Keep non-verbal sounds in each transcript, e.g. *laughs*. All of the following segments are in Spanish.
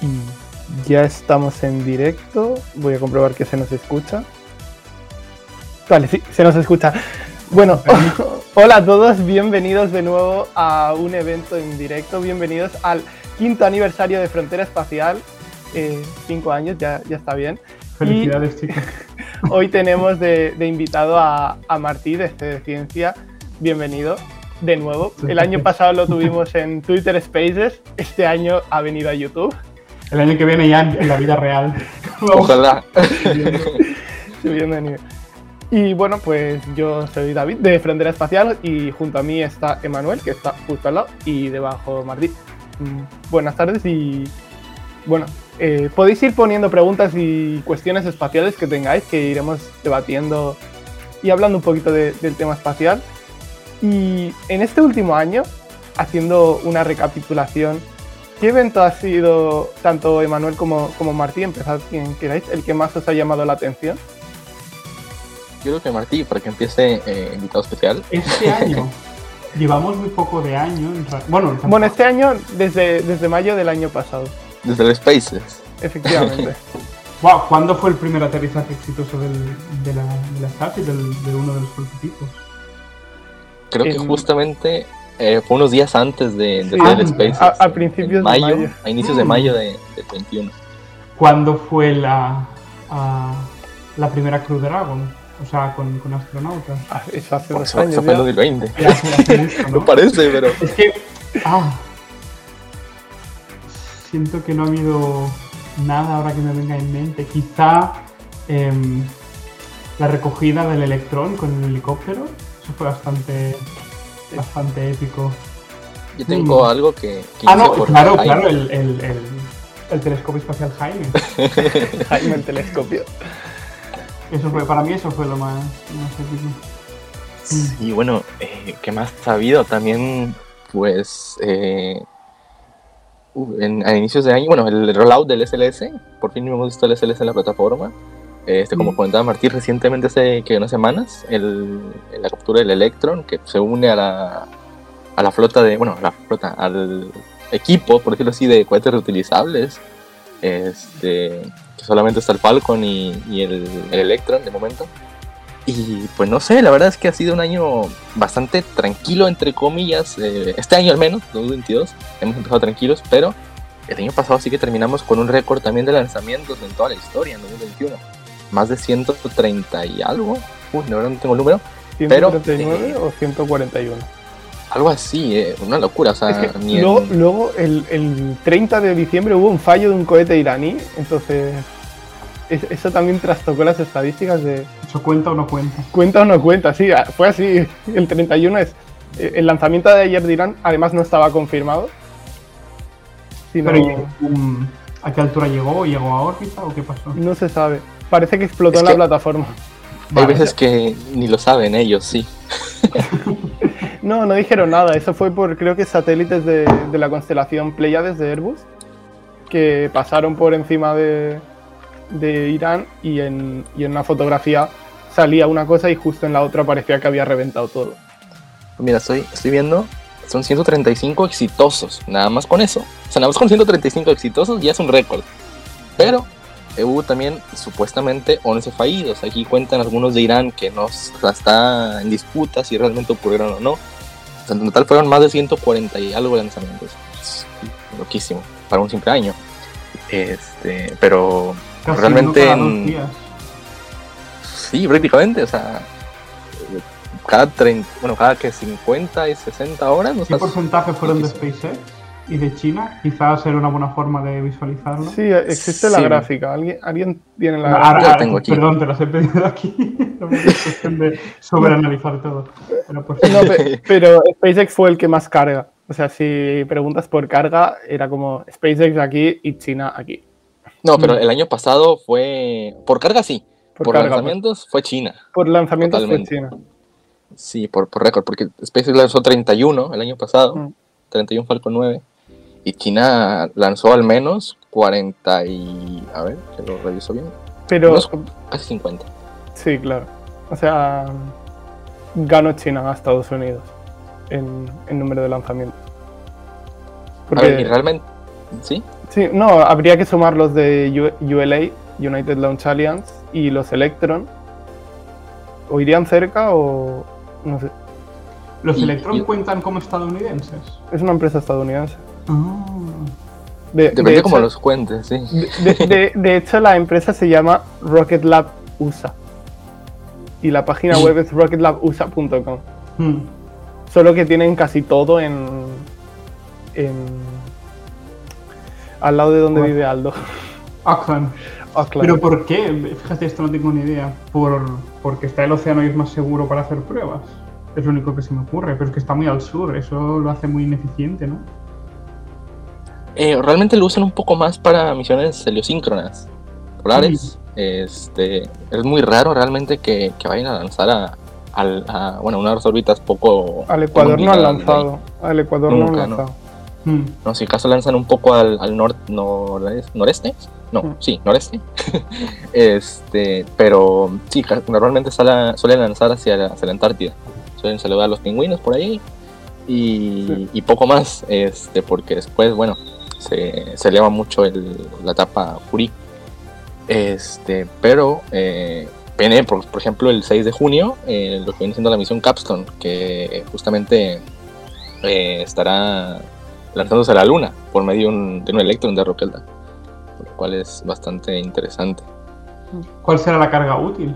Y ya estamos en directo. Voy a comprobar que se nos escucha. Vale, sí, se nos escucha. Bueno, *laughs* hola a todos, bienvenidos de nuevo a un evento en directo. Bienvenidos al quinto aniversario de Frontera Espacial. Eh, cinco años, ya, ya está bien. Felicidades, *laughs* chicos. Hoy tenemos de, invitado a, a, Martí de de Ciencia. Bienvenido de nuevo. El año pasado lo tuvimos en Twitter Spaces. Este año ha venido a YouTube. El año que viene ya en la vida real. *laughs* Ojalá. *laughs* Bienvenido. Y bueno, pues yo soy David de Frontera Espacial y junto a mí está Emanuel, que está justo al lado, y debajo Martí. Mm, buenas tardes y bueno, eh, podéis ir poniendo preguntas y cuestiones espaciales que tengáis, que iremos debatiendo y hablando un poquito del tema espacial. Y en este último año, haciendo una recapitulación, ¿qué evento ha sido tanto Emanuel como, como Martí, empezad quien queráis, el que más os ha llamado la atención? Yo creo que Martí, para que empiece eh, invitado especial. Este *laughs* año. Llevamos muy poco de año. Bueno, bueno, este año desde, desde mayo del año pasado. Desde el Spaces. Efectivamente. *laughs* wow, ¿cuándo fue el primer aterrizaje exitoso del, de, la, de la del, de uno de los prototipos? Creo que justamente eh, fue unos días antes de, de el Spaces. A, principios de mayo. A inicios de mayo de, 21. ¿Cuándo fue la, la primera Crew Dragon? O sea, con, con astronautas. Ah, eso hace dos años. Eso fue en 2020. *laughs* ¿no? parece, pero. Es que. Ah, siento que no ha habido nada ahora que me venga en mente. Quizá em, la recogida del electrón con el helicóptero. Eso fue bastante, bastante épico. Yo tengo mm. algo que, ah, no, claro, claro, el, el, el, telescopio espacial Jaime. *laughs* Jaime, el telescopio. Eso fue, para mí eso fue lo más, más épico. Sí, bueno, eh, ¿qué más ha habido? También, pues, eh, en, a inicios de año, bueno, el rollout del SLS, por fin hemos visto el SLS en la plataforma. Este, como mm. comentaba Martín recientemente, hace que unas semanas, el, la captura del Electron, que se une a la, a la flota de, bueno, a la flota, al equipo, por decirlo así, de cohetes reutilizables. Este, que solamente está el Falcon y, y el, el Electron de momento. Y pues no sé, la verdad es que ha sido un año bastante tranquilo, entre comillas. Eh, este año al menos, 2022, hemos empezado tranquilos, pero el año pasado sí que terminamos con un récord también de lanzamientos en toda la historia, en 2021. Más de 130 y algo. Uy, verdad no tengo el número. ¿139 pero, o 141? Algo así, eh, una locura. O sea, luego, el, el 30 de diciembre hubo un fallo de un cohete iraní, entonces eso también trastocó las estadísticas de... ¿Eso cuenta o no cuenta? Cuenta o no cuenta, sí, ah, fue así. *laughs* El 31 es... Eh, el lanzamiento de ayer de Irán además no estaba confirmado. Pero, um, ¿a qué altura llegó? ¿Llegó a órbita o qué pasó? No se sabe. Parece que explotó en la plataforma. Hay veces que ni lo saben ellos, sí. *laughs* no, no dijeron nada. Eso fue por, creo que satélites de, de la constelación Pleiades de Airbus, que pasaron por encima de, de Irán y en, y en una fotografía salía una cosa y justo en la otra parecía que había reventado todo. Mira, estoy, estoy viendo, son 135 exitosos, nada más con eso. O sea, nada más con 135 exitosos ya es un récord. Pero hubo también supuestamente 11 fallidos. Aquí cuentan algunos de Irán que no está en disputa si realmente ocurrieron o no. en total fueron más de 140 y algo lanzamientos. loquísimo, para un simple año. Este, pero realmente Sí, prácticamente, o sea, cada 30, bueno, cada que 50 y 60 horas. ¿Qué porcentaje fueron de SpaceX y de China? Quizás era una buena forma de visualizarlo. Sí, existe la gráfica. ¿Alguien, ¿Alguien tiene la gráfica? tengo aquí. Perdón, te las he pedido aquí. *laughs* no es cuestión de sobreanalizar todo. Pero, pero SpaceX fue el que más carga. O sea, si preguntas por carga, era como SpaceX aquí y China aquí. No, pero mm. el año pasado fue. Por carga sí. Por, lanzamientos fue China. Por lanzamientos fue China. Sí, por, por récord, porque SpaceX lanzó 31 el año pasado, 31 Falcon 9, y China lanzó al menos 40 y... A ver, que lo reviso bien. Pero... casi 50. Sí, claro. O sea, ganó China a Estados Unidos en, en número de lanzamientos. A ver, y realmente... ¿Sí? Sí, no, habría que sumar los de ULA, United Launch Alliance, y los Electron. ¿O irían cerca o no sé? ¿Los Electron cuentan como estadounidenses? Es una empresa estadounidense. Ah. Depende de cómo los cuentes, sí. *laughs* De, hecho, la empresa se llama Rocket Lab USA. Y la página mm. web es rocketlabusa.com. Mm. Solo que tienen casi todo en. en al lado de donde vive Aldo. Auckland. ¿Pero por qué? Fíjate, esto no tengo ni idea. Por, porque está el océano y es más seguro para hacer pruebas. Es lo único que se me ocurre, pero es que está muy al sur, eso lo hace muy ineficiente, ¿no? Eh, realmente lo usan un poco más para misiones heliosíncronas, polares. Este, es muy raro realmente que, vayan a lanzar a, a, bueno, unas órbitas poco... Al Ecuador no han lanzado, al Ecuador no han lanzado. Hmm. No, si acaso lanzan un poco al, al noreste, no, hmm. sí, noreste. *laughs* este, pero sí, normalmente suelen lanzar hacia, hacia la Antártida suelen saludar a los pingüinos por ahí y, poco más, este, porque después, bueno, se, se eleva mucho la etapa Fury. Este, pero eh, viene, por, ejemplo, el 6 de junio, eh, lo que viene siendo la misión Capstone, que justamente eh, estará lanzándose a la Luna por medio de un, de un Electron de Rocket lo cual es bastante interesante. ¿Cuál será la carga útil?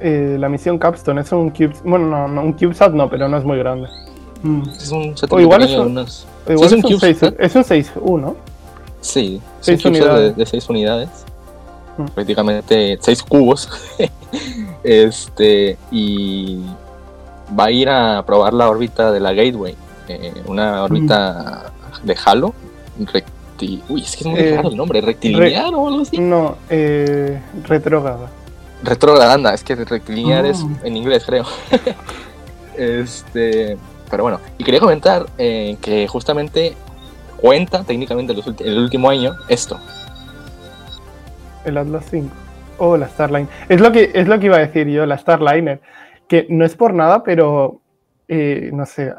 Eh, la misión Capstone es un Cube, bueno, no, un CubeSat no, pero no es muy grande. Mm. Es un o igual es un, igual es, un, 6, es un 6U, Sí, 6 unidades. De, 6 unidades. Mm. Prácticamente 6 cubos. *laughs* este, y va a ir a probar la órbita de la Gateway. Eh, una órbita mm. de Halo. Recti... Uy, es que es muy eh, raro el nombre. ¿Rectilinear o algo así? No, eh, retrógrada. Retrograda, es que rectilinear es oh. en inglés, creo. *laughs* este, pero bueno, y quería comentar eh, que justamente cuenta técnicamente el último año esto. El Atlas 5 o la Starliner. Es lo que es lo que iba a decir yo, la Starliner, que no es por nada, pero eh, no sé,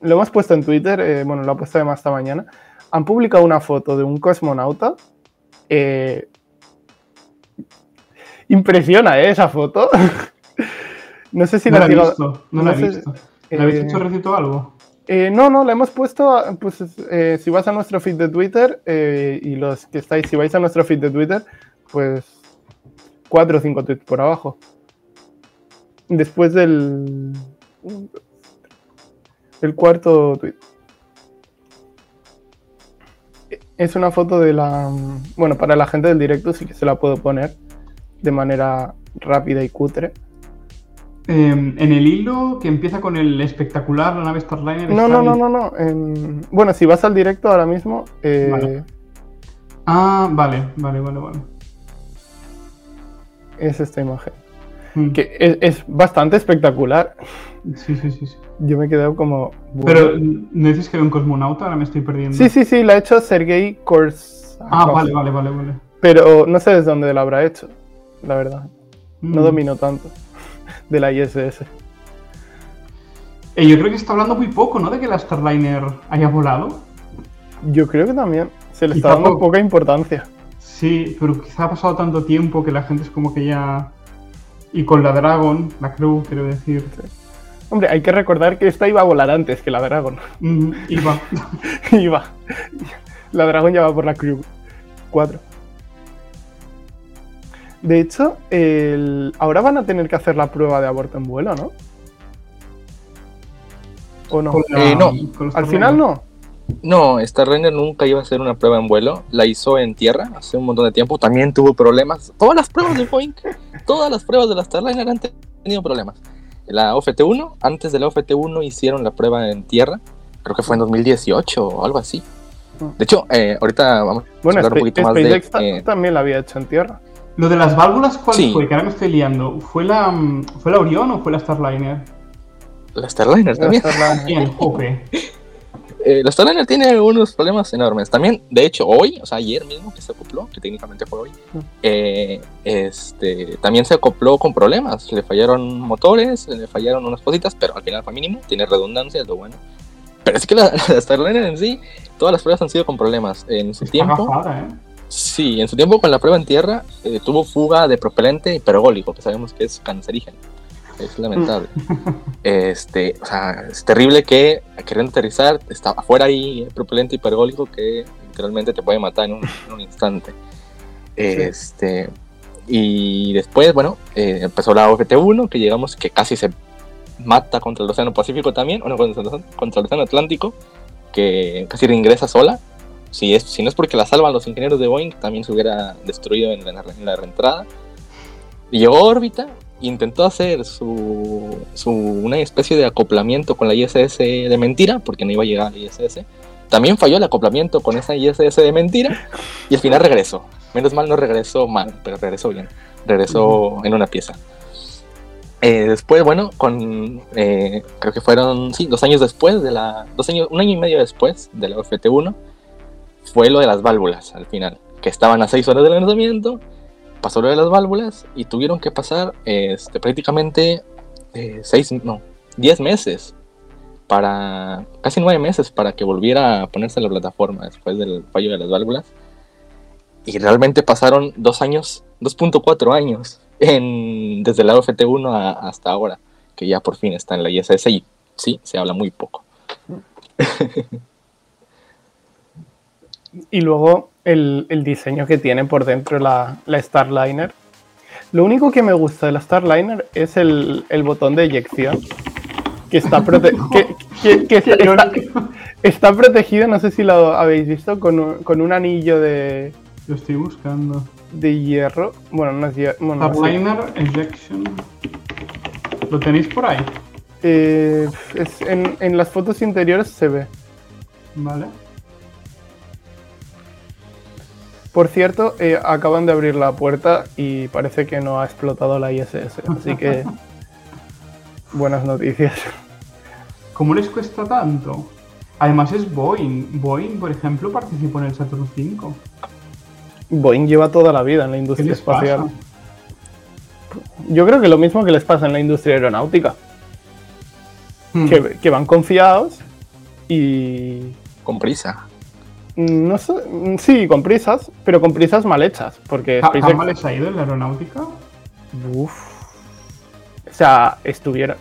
lo hemos puesto en Twitter, eh, bueno, lo ha puesto además esta mañana. Han publicado una foto de un cosmonauta eh, impresiona ¿eh? esa foto. *laughs* no sé si no la, he visto. No, la he visto. ¿La habéis hecho recito algo? Eh, no, no, la hemos puesto, pues eh, si vas a nuestro feed de Twitter eh, y los que estáis, si vais a nuestro feed de Twitter, pues cuatro o cinco tweets por abajo. Después del el cuarto tweet. Es una foto de la, bueno, para la gente del directo sí que se la puedo poner de manera rápida y cutre. Em, en el hilo que empieza con el espectacular, la nave Starliner. No, no, no, no, no. bueno, si vas al directo ahora mismo. Eh, ah, vale, vale, vale, vale. Es esta imagen. Hmm. Que es, bastante espectacular. Sí, sí, sí, Yo me he quedado como. Pero, ¿no dices que era un cosmonauta? Ahora me estoy perdiendo. Sí, sí, sí, la ha hecho Sergei Kors. Ah, vale, vale, vale, vale. Pero no sé desde dónde la habrá hecho la verdad. No mm. domino tanto de la ISS. Eh, yo creo que está hablando muy poco, ¿no? De que la Starliner haya volado. Yo creo que también. Se le está dando poca importancia. Sí, pero quizá ha pasado tanto tiempo que la gente es como que ya. Y con la Dragon, la Crew, quiero decir. Hombre, hay que recordar que esta iba a volar antes que la Dragon. iba. *laughs* iba. La Dragon ya va por la Crew 4. De hecho, ahora van a tener que hacer la prueba de aborto en vuelo, ¿no? ¿O no? Eh, no. Al final no. No, Starliner nunca iba a hacer una prueba en vuelo. La hizo en tierra hace un montón de tiempo. También tuvo problemas. Todas las pruebas de Boeing, *laughs* todas las pruebas de la Starliner han tenido problemas. La OFT-1, antes de la OFT-1 hicieron la prueba en tierra. Creo que fue en 2018 o algo así. Ah. De hecho, eh, ahorita vamos a hablar un poquito más de... Eh, también la había hecho en tierra. Lo de las válvulas, ¿cuál fue? Que ahora me estoy liando. ¿Fue la, mm, ¿Fue la Orion o fue la Starliner? La Starliner también. La Starliner, eh, la Starliner tiene unos problemas enormes. También, de hecho, hoy, o sea, ayer mismo que se acopló, que técnicamente fue hoy, eh, este, también se acopló con problemas. Le fallaron motores, le fallaron unas cositas, pero al final fue mínimo, tiene redundancia, es lo bueno. Pero es que *laughs* la, Starliner en sí, todas las pruebas han sido con problemas. En su tiempo. ¿eh? Sí, en su tiempo con la prueba en tierra eh, tuvo fuga de propelente hipergólico, que sabemos que es cancerígeno. Es lamentable. *laughs* este, o sea, es terrible que queriendo aterrizar, está afuera ahí propelente hipergólico que literalmente te puede matar en un, instante. Este, y después, bueno, eh, empezó la OFT-1, que llegamos, que casi se mata contra el Océano Pacífico también, o no, contra el Océano Atlántico, que casi reingresa sola. Si, es, si no es porque la salvan los ingenieros de Boeing, también se hubiera destruido en la, en la reentrada. Llegó a órbita intentó hacer su, su, una especie de acoplamiento con la ISS de mentira, porque no iba a llegar a la ISS. También falló el acoplamiento con esa ISS de mentira y al final regresó. Menos mal no regresó mal, pero regresó bien. Regresó en una pieza. Eh, después, bueno, con eh, creo que fueron, sí, dos años después de la, dos años, un año y medio después de la OFT-1, fue lo de las válvulas al final, que estaban a seis horas del lanzamiento pasó lo de las válvulas y tuvieron que pasar este, prácticamente eh, seis, no, diez meses para, casi nueve meses para que volviera a ponerse la plataforma después del fallo de las válvulas. Y realmente pasaron dos años, 2.4 años *laughs* en, desde la OFT1 hasta ahora, que ya por fin está en la ISS y sí, se habla muy poco. *laughs* y luego el, diseño que tiene por dentro la, Starliner. Lo único que me gusta de la Starliner es el, botón de eyección, que está, *laughs* está, protegido, no sé si lo habéis visto, con un, anillo de... Lo estoy buscando. De hierro. Bueno, no es hierro. Starliner Ejection. ¿Lo tenéis por ahí? Eh, en, en las fotos interiores se ve. Vale. Por cierto, eh, acaban de abrir la puerta y parece que no ha explotado la ISS, así que *laughs* buenas noticias. ¿Cómo les cuesta tanto? Además es Boeing. Boeing, por ejemplo, participó en el Saturn V. Boeing lleva toda la vida en la industria espacial. Yo creo que lo mismo que les pasa en la industria aeronáutica. Hmm. que van confiados y... Con prisa. No sé, sí, con prisas, pero con prisas mal hechas. Porque SpaceX... mal les ha ido en la aeronáutica? Uf. O sea, estuvieron.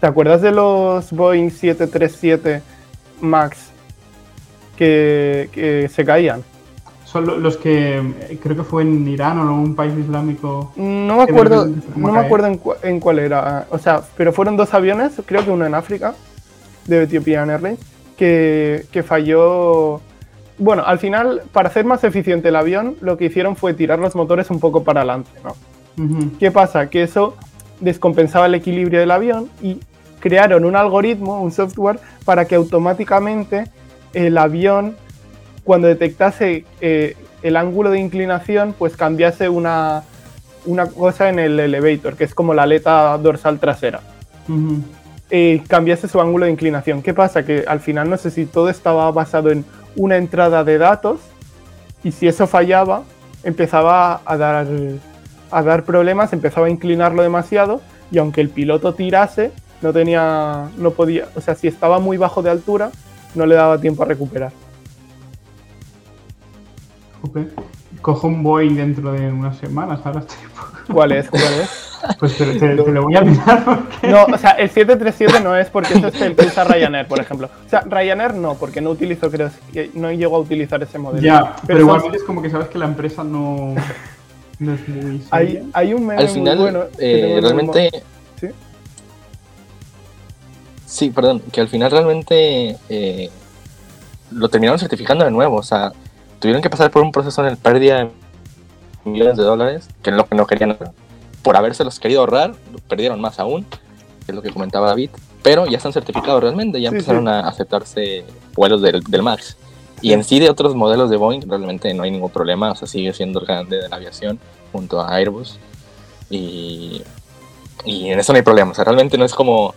¿Te acuerdas de los Boeing 737 Max que, se caían? Son los que creo que fue en Irán o en un país islámico. No me acuerdo, no me acuerdo en, cuál era. O sea, pero fueron dos aviones, creo que uno en África, de Ethiopian Airlines, que, que falló bueno, al final, para hacer más eficiente el avión, lo que hicieron fue tirar los motores un poco para adelante, ¿no? ¿Qué pasa? Que eso descompensaba el equilibrio del avión y crearon un algoritmo, un software, para que automáticamente el avión, cuando detectase eh, el ángulo de inclinación, pues cambiase una, una, cosa en el elevator, que es como la aleta dorsal trasera. Eh, cambiase su ángulo de inclinación. ¿Qué pasa? Que al final no sé si todo estaba basado en una entrada de datos y si eso fallaba, empezaba a dar, a dar problemas, empezaba a inclinarlo demasiado y aunque el piloto tirase, no tenía, no podía, o sea, si estaba muy bajo de altura, no le daba tiempo a recuperar. Cojo un Boeing dentro de unas semanas, ahora estoy... *laughs* ¿Cuál es? ¿Cuál es? Pues te, lo voy a mirar. Porque... No, o sea, el 737 no es porque eso es el que usa Ryanair, por ejemplo. O sea, Ryanair no, porque no utilizo, creo que no llego a utilizar ese modelo. Ya, pero, igualmente es como que sabes que la empresa no, no es muy. Hay, hay, un meme Al final, muy bueno. Eh, realmente. ¿Sí? Sí, perdón, que al final realmente eh, lo terminaron certificando de nuevo. O sea, tuvieron que pasar por un proceso en el pérdida de millones de dólares, que es lo que no querían por habérselos querido ahorrar, perdieron más aún, que es lo que comentaba David, pero ya están certificados realmente, ya empezaron a aceptarse vuelos del, MAX. Y en sí de otros modelos de Boeing realmente no hay ningún problema, o sea, sigue siendo el grande de la aviación junto a Airbus. Y, y en eso no hay problema, o sea, realmente no es como,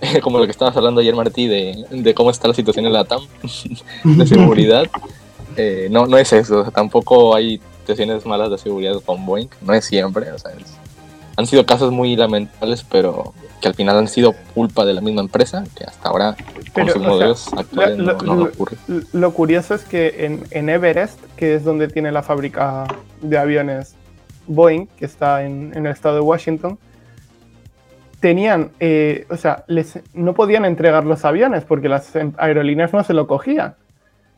*laughs* como lo que estabas hablando ayer, Martí, de, de cómo está la situación en la TAM, *laughs* de seguridad. Eh, no, no es eso, tampoco hay situaciones malas de seguridad con Boeing, no es siempre, o sea, han sido casos muy lamentables, pero que al final han sido culpa de la misma empresa, que hasta ahora con sus modelos actuales lo, no, no ocurre. Lo curioso es que en, en, Everest, que es donde tiene la fábrica de aviones Boeing, que está en, en el estado de Washington, tenían, eh, o sea, les, no podían entregar los aviones porque las aerolíneas no se lo cogían.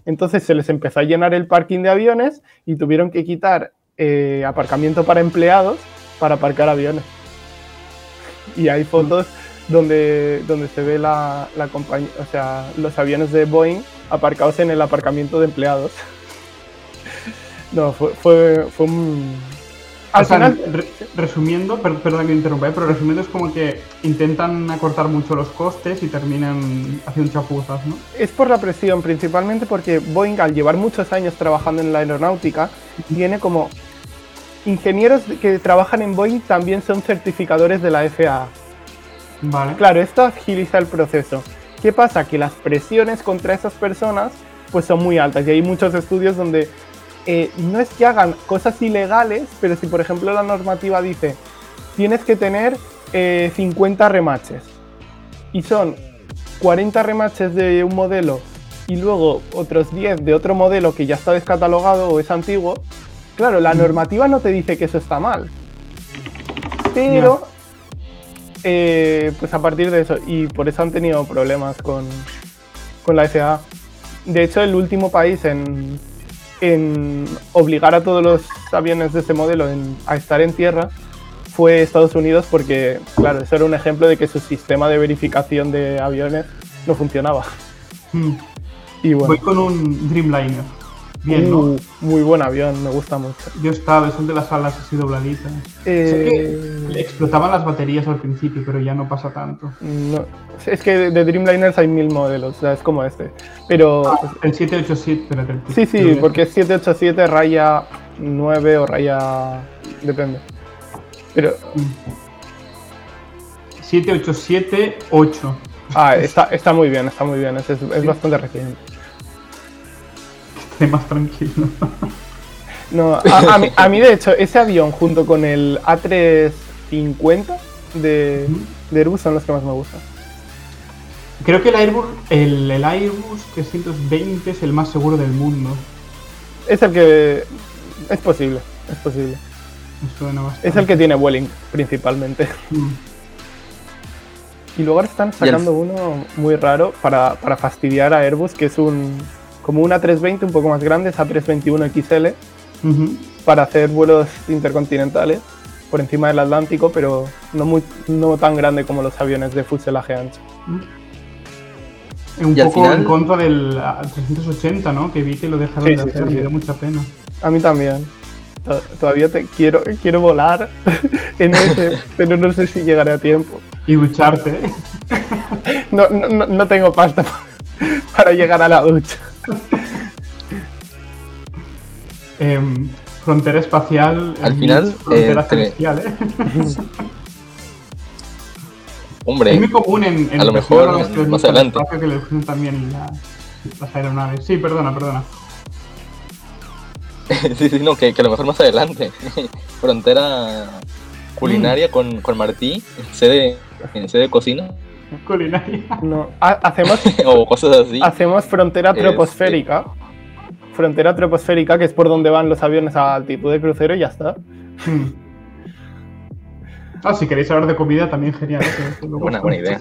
Entonces se les empezó a llenar el parking de aviones y tuvieron que quitar eh, aparcamiento para empleados para aparcar aviones. Y hay fotos donde, donde se ve la, la compañía, o sea, los aviones de Boeing aparcados en el aparcamiento de empleados. *laughs* No, fue, fue, fue un, al final, re resumiendo, per perdón que interrumpa, ¿eh? pero resumiendo es como que intentan acortar mucho los costes y terminan haciendo chapuzas, ¿no? Es por la presión, principalmente porque Boeing, al llevar muchos años trabajando en la aeronáutica, tiene como ingenieros que trabajan en Boeing también son certificadores de la FAA. Vale. Claro, esto agiliza el proceso. ¿Qué pasa? Que las presiones contra esas personas pues son muy altas y hay muchos estudios donde eh, no es que hagan cosas ilegales, pero si por ejemplo la normativa dice tienes que tener eh, 50 remaches y son 40 remaches de un modelo y luego otros 10 de otro modelo que ya está descatalogado o es antiguo, claro, la normativa no te dice que eso está mal. Pero, eh, pues a partir de eso, y por eso han tenido problemas con, con la FAA. De hecho, el último país en, en obligar a todos los aviones de este modelo en, a estar en tierra fue Estados Unidos porque, claro, eso era un ejemplo de que su sistema de verificación de aviones no funcionaba. Mm. Y bueno. Voy con un Dreamliner. Bien, ¿no? Muy buen avión, me gusta mucho. Yo estaba, son de las alas así dobladitas. Eh... Sé que explotaban las baterías al principio, pero ya no pasa tanto. No, es que de, Dreamliners hay mil modelos, o sea, es como este. Pero. Ah, el 787, espérate. el Sí, sí, porque es 787 raya 9 o raya. Depende. Pero. 787-8. Ah, está, está muy bien, está muy bien. Es, es, es bastante reciente. Esté más tranquilo. *laughs* No, a, a, mí, a, mí, de hecho, ese avión junto con el A350 de, de Airbus son los que más me gustan. Creo que el Airbus, el, el Airbus 320 es el más seguro del mundo. Es el que. Es posible, es posible. Me suena bastante. Es el que tiene Vueling, principalmente. Mm. Y luego ahora están sacando uno muy raro para, para fastidiar a Airbus, que es un. Como una 320 un poco más grande, es A321 XL, Uh -huh. para hacer vuelos intercontinentales por encima del Atlántico, pero no, muy, no tan grande como los aviones de fuselaje ancho. Un poco final- en contra del ah, 380, ¿no? Que vi que lo dejaron Sí, de sí, hacer, sí, me dio mucha pena. A mí también. To- Todavía te quiero, quiero volar *laughs* en ese, pero no sé si llegaré a tiempo. Y ducharte, ¿eh? No, no, no- no tengo pasta *laughs* para llegar a la ducha. *laughs* Em, frontera espacial. Al final, Frontera entre- celestial, ¿eh? *laughs* Hombre, Es muy común en, en a lo mejor que más adelante. que gustan también la- las aeronaves. Sí, perdona, perdona. *laughs* sí, sí, no, que, que a lo mejor más adelante. Frontera Mm. culinaria con, con Martí, sede, en sede de cocina, *laughs* Culinaria. No, ha- hacemos, *laughs* o cosas así. hacemos frontera Este- troposférica. Frontera troposférica, que es por donde van los aviones a altitud de crucero y ya está. Ah, si queréis hablar de comida también genial. ¿eh? *laughs* Buena, buena idea.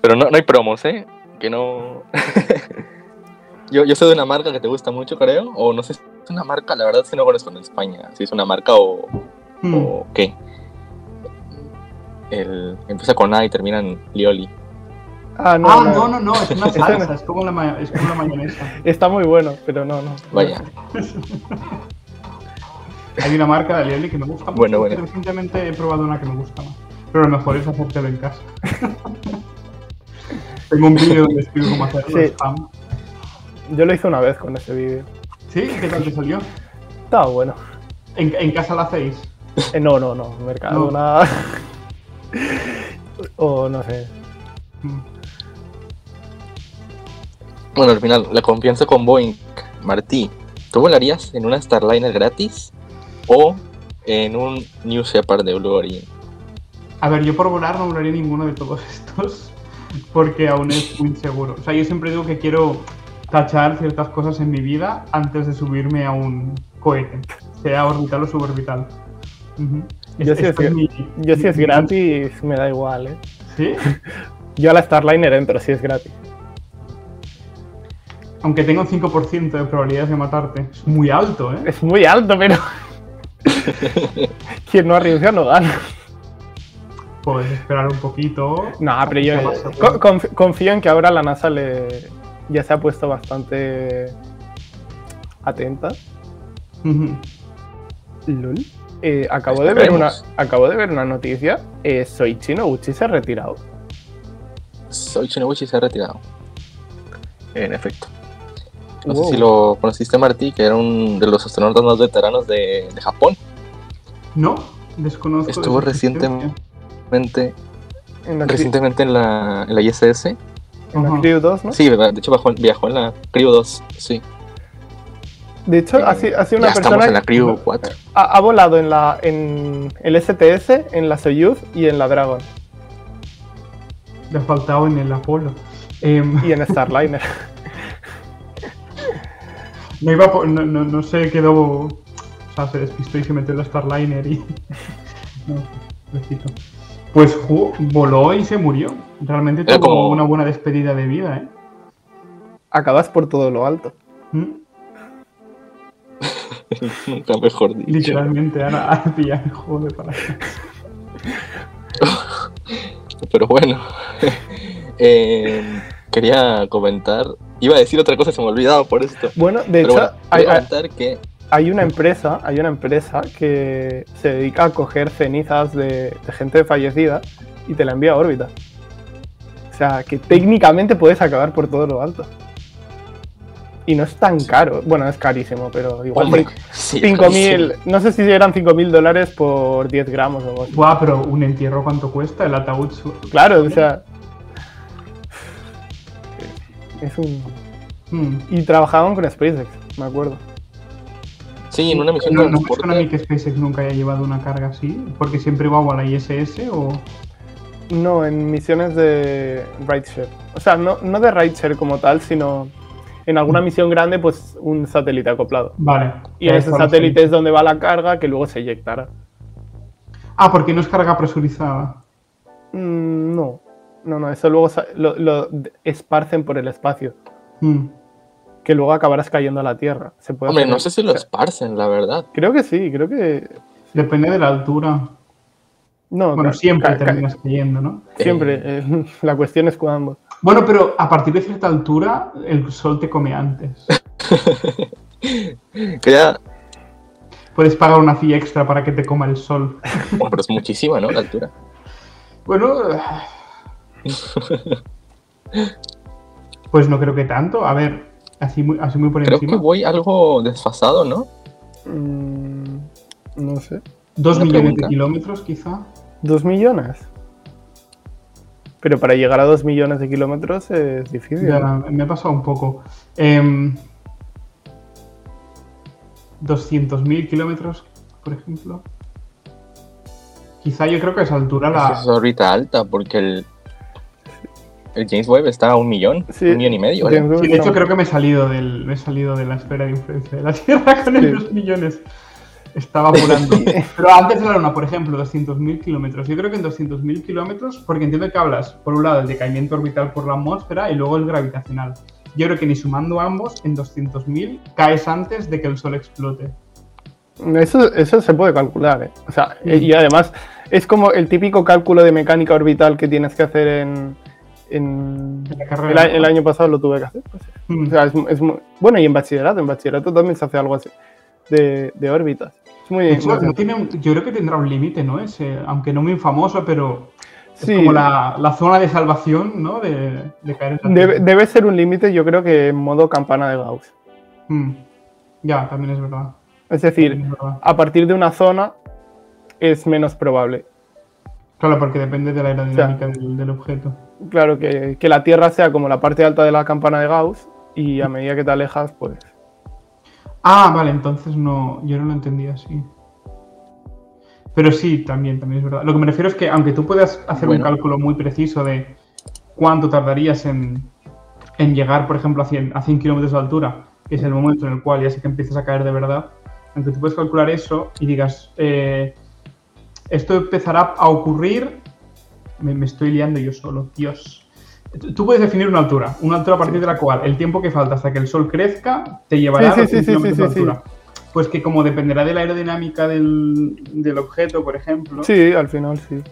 Pero no, no hay promos, ¿eh? Que no... yo, yo soy de una marca que te gusta mucho, creo. O no sé si es una marca, la verdad si no conozco en España. Si es una marca o, Hmm. o qué. El, empieza con A y termina en Lioli. Ah, no, Ah, no, no, no, no, es una *laughs* salsa, es como la, es como la mayonesa. Está muy bueno, pero no, no. Vaya. Hay una marca de alioli que me gusta mucho. Bueno, bueno. pero Recientemente he probado una que me gusta más. Pero lo mejor es hacértelo en casa. *laughs* Tengo un vídeo donde explico cómo hacerlo. Sí. spam. Yo lo hice una vez con ese vídeo. ¿Sí? ¿Qué tal te salió? Estaba bueno. ¿En, en casa la hacéis? Eh, no, no, no. Mercado, No. O no sé. Bueno, al final, la confianza con Boeing. Martí, ¿tú volarías en una Starliner gratis? o en un New Shepard de Blue Origin. A ver, yo por volar no volaría ninguno de todos *laughs* estos porque aún es muy inseguro. O sea, yo siempre digo que quiero tachar ciertas cosas en mi vida antes de subirme a un cohete, sea orbital o suborbital. Yo Es- mi- yo si es mi- gratis me da igual, ¿eh? ¿Sí? Yo a la Starliner entro si es gratis. Aunque tenga un 5% de probabilidades de matarte. Es muy alto, ¿eh? Es muy alto, pero... *laughs* Quien no arriesga no gana. Puedes esperar un poquito. No, pero yo confío en que ahora la NASA le ya se ha puesto bastante atenta. Ujú. Lol. Eh, acabo, de ver una, acabo de ver una noticia. Eh, Soichi Noguchi se ha retirado. Soy Shinobuchi se ha retirado. En efecto. No Wow. sé si lo conociste, Martí, que era un de los astronautas más veteranos de, de Japón. No, desconozco. de Estuvo recientemente, En la, recientemente en la, en la ISS. en la. Crew 2, ¿no? Sí, de hecho viajó, viajó en la Crew 2. Sí. De hecho, ha, si- ha sido una ya estamos persona en la Crew 4. ha, ha volado en la en el STS, en la Soyuz y en la Dragon. Le ha faltado en el Apolo. Em, Y en Starliner. *laughs* no, iba por- no, no, no se quedó. O sea, se despistó y se metió en la Starliner y. *laughs* no, pobrecito. Pues ju- voló y se murió. Realmente tuvo como- una buena despedida de vida, ¿eh? Acabas por todo lo alto. ¿Mm? *laughs* Nunca mejor dicho. Literalmente, ahora ahora *laughs* pillar el juego de para. *laughs* Pero bueno. Eh, quería comentar. Iba a decir otra cosa, se me ha olvidado por esto. Bueno, de Pero hecho, bueno, hay, que hay una empresa, hay una empresa que se dedica a coger cenizas de, de gente fallecida y te la envía a órbita. O sea, que técnicamente puedes acabar por todo lo alto. Y no es tan caro. Bueno, es carísimo, pero igual Hombre, sí, 5.000, no sé si eran 5.000 dólares por 10 gramos o algo así. Buah, pero un entierro, ¿cuánto cuesta? El ataúd. su- Claro, o sea. Es un. Mm. Y trabajaban con SpaceX, me acuerdo. Sí, en una misión No, de no me suena a mí transporte. que SpaceX nunca haya llevado una carga así, porque siempre va a la ISS o... No, en misiones de rideshare. O sea, no, no de rideshare como tal, sino en alguna misión grande, pues un satélite acoplado. Vale. Y en ese satélite es donde va la carga que luego se eyectará. Ah, porque no es carga presurizada. Mm, no, no, no, eso luego lo, lo esparcen por el espacio, Mm. que luego acabarás cayendo a la Tierra. Se puede Hombre, no sé si lo esparcen, la verdad. Creo que sí, creo que. Depende de la altura. No, Bueno, siempre terminas cayendo, ¿no? Siempre. eh, *laughs* la cuestión es cuándo. Bueno, pero a partir de cierta altura, el sol te come antes. *laughs* Quería. Puedes pagar una fee extra para que te coma el sol. Bueno, pero es muchísima, ¿no? La altura. Bueno... Pues no creo que tanto. A ver, así muy, así muy por Creo encima. que voy algo desfasado, ¿no? Mm, no sé. Dos millones pregunta. de kilómetros, quizá. ¿Dos millones? Pero para llegar a dos millones de kilómetros es difícil. Ya, ¿no? me ha pasado un poco. Em, 200.000 kilómetros, por ejemplo. Quizá yo creo que esa altura Es que la... Es órbita alta, porque el. El James Webb está a un millón, Sí. un millón y medio, ¿vale? Sí, de hecho creo que me he salido, del, me he salido de la esfera de influencia de la *laughs* Tierra con Sí. esos millones. Estaba volando. *laughs* Pero antes de la Luna, por ejemplo, 200.000 kilómetros. Yo creo que en 200.000 kilómetros, porque entiendo que hablas, por un lado, el decaimiento orbital por la atmósfera y luego el gravitacional. Yo creo que ni sumando ambos, en 200.000 caes antes de que el Sol explote. Eso, eso se puede calcular, ¿eh? O sea, Mm. y además es como el típico cálculo de mecánica orbital que tienes que hacer en. en- En la carrera. el año pasado lo tuve que hacer. pues, Mm. o sea, es, es muy- bueno, y en bachillerato, en bachillerato también se hace algo así, de, de órbitas. Es muy, De hecho, muy no tiene un- yo creo que tendrá un límite, ¿no? Ese, aunque no muy famoso, pero es Sí. como la, la zona de salvación, ¿no? De, de caer en Debe, debe ser un límite, yo creo que en modo campana de Gauss. Mm. Ya, también es verdad. Es decir, también es verdad. a partir de una zona es menos probable. Claro, porque depende de la aerodinámica del, del objeto. Claro, que, que la Tierra sea como la parte alta de la campana de Gauss y a medida que te alejas, pues... Ah, vale, entonces no, yo no lo entendía así. Pero sí, también, también es verdad. Lo que me refiero es que aunque tú puedas hacer un cálculo muy preciso de cuánto tardarías en, llegar, por ejemplo, a 100, a 100 kilómetros de altura, que es el momento en el cual ya sé que empiezas a caer de verdad, aunque tú puedes calcular eso y digas, eh, esto empezará a ocurrir, me, estoy liando yo solo, Dios. Tú puedes definir una altura, una altura a partir de la cual el tiempo que falta hasta que el sol crezca te llevará a 100 kilómetros de altura pues que como dependerá de la aerodinámica del, objeto, por ejemplo. Sí, al final sí.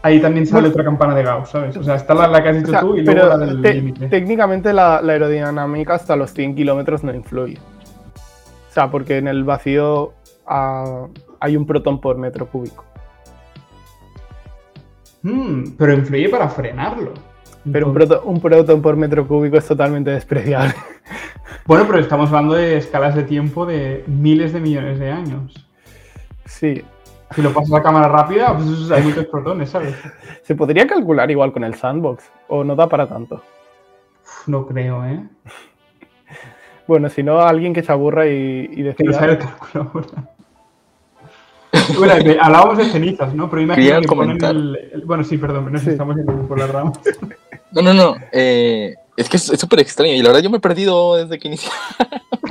Ahí también sale otra campana de Gauss, ¿sabes? O sea, está la, que has dicho tú y luego la del límite. Técnicamente la, aerodinámica hasta los 100 kilómetros no influye. O sea, porque en el vacío ah, hay un protón por metro cúbico. Hmm, pero influye para frenarlo. Pero un, un protón por metro cúbico es totalmente despreciable. *laughs* Bueno, pero estamos hablando de escalas de tiempo de miles de millones de años. Sí. Si lo pasas a cámara rápida, pues hay muchos protones, ¿sabes? *laughs* Se podría calcular igual con el sandbox, o no da para tanto. No creo, ¿eh? *laughs* Bueno, si no, alguien que se aburra y, y decida... Que no el cálculo ahora. *laughs* Bueno, hablábamos de cenizas, ¿no? Pero imagino que ponen el, Bueno, sí, perdón, no sé estamos yendo por las ramas. *laughs* No, no, no. Eh, es que es súper extraño y la verdad yo me he perdido desde que inicié.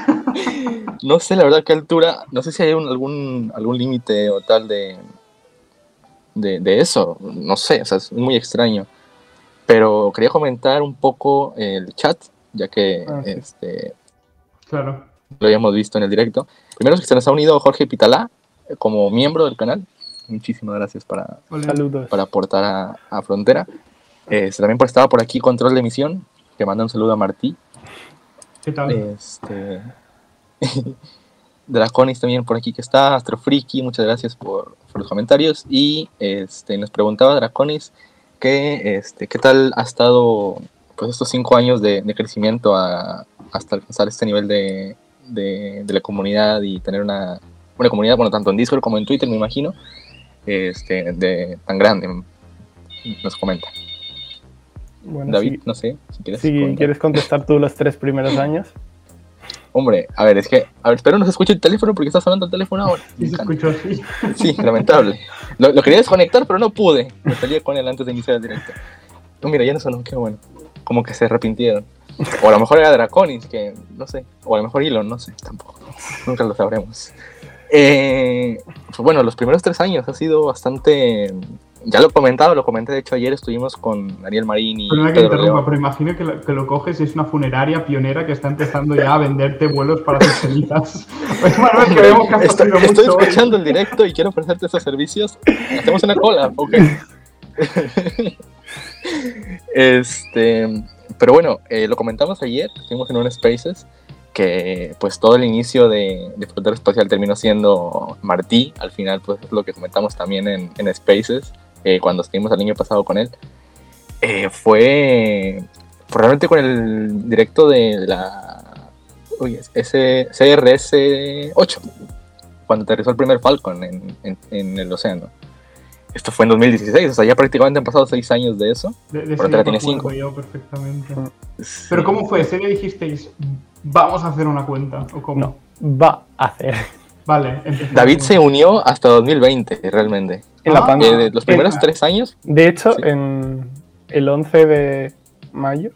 *laughs* no sé la verdad qué altura, no sé si hay algún, algún límite o tal de, de, eso, no sé, o sea, es muy extraño. Pero quería comentar un poco el chat, ya que ah, este, claro. lo habíamos visto en el directo. Primero es que se nos ha unido Jorge Pitalá como miembro del canal. Muchísimas gracias para, para aportar a, a Frontera. Este, también por estaba por aquí Control de Emisión, que manda un saludo a Martí. ¿Qué tal? Este, *laughs* Draconis también por aquí que está, Astrofriki, muchas gracias por, los comentarios. Y este, nos preguntaba Draconis que, este, qué tal ha estado pues, estos cinco años de, crecimiento hasta alcanzar este nivel de, de, la comunidad y tener una, una comunidad, bueno, tanto en Discord como en Twitter, me imagino, este, de, tan grande. Nos comenta. David, no sé, si quieres. Si quieres contestar tú los tres primeros años. Hombre, a ver, es que, a ver, espero no se escuche el teléfono porque estás hablando al teléfono ahora. Sí, se escuchó así. Sí, lamentable. Lo, quería desconectar, pero no pude. Me salí con él antes de iniciar el directo. No, mira, ya no sonó, qué bueno. Como que se arrepintieron. O a lo mejor era Draconis, que no sé. O a lo mejor Elon, no sé, tampoco. Nunca lo sabremos. Eh, pues bueno, los primeros tres años ha sido bastante ya lo he comentado, lo comenté de hecho ayer, estuvimos con Ariel Marín y. Perdona que interrumpa, pero imagino que lo, que lo, coges y es una funeraria pionera que está empezando ya a venderte vuelos para tus cenizas. *laughs* estoy, estoy escuchando el directo y quiero ofrecerte esos servicios. Hacemos una cola, ok. *laughs* este, pero bueno, eh, lo comentamos ayer, estuvimos en un Spaces que pues todo el inicio de, de Frontera Espacial terminó siendo Martí, al final pues es lo que comentamos también en, en Spaces, eh, cuando estuvimos el año pasado con él, eh, fue, realmente con el directo de la uy, ese CRS 8, cuando aterrizó el primer Falcon en, en, el océano. Esto fue en 2016, o sea, ya prácticamente han pasado seis años de eso. De, de tiene cinco. perfectamente. Ah. Pero ¿cómo fue? ¿Ese dijisteis, vamos a hacer una cuenta? ¿o cómo? No, va a hacer. Vale. David se unió hasta 2020, realmente. En la ah. pandemia. Eh, los primeros tres años. De hecho, en el 11 de mayo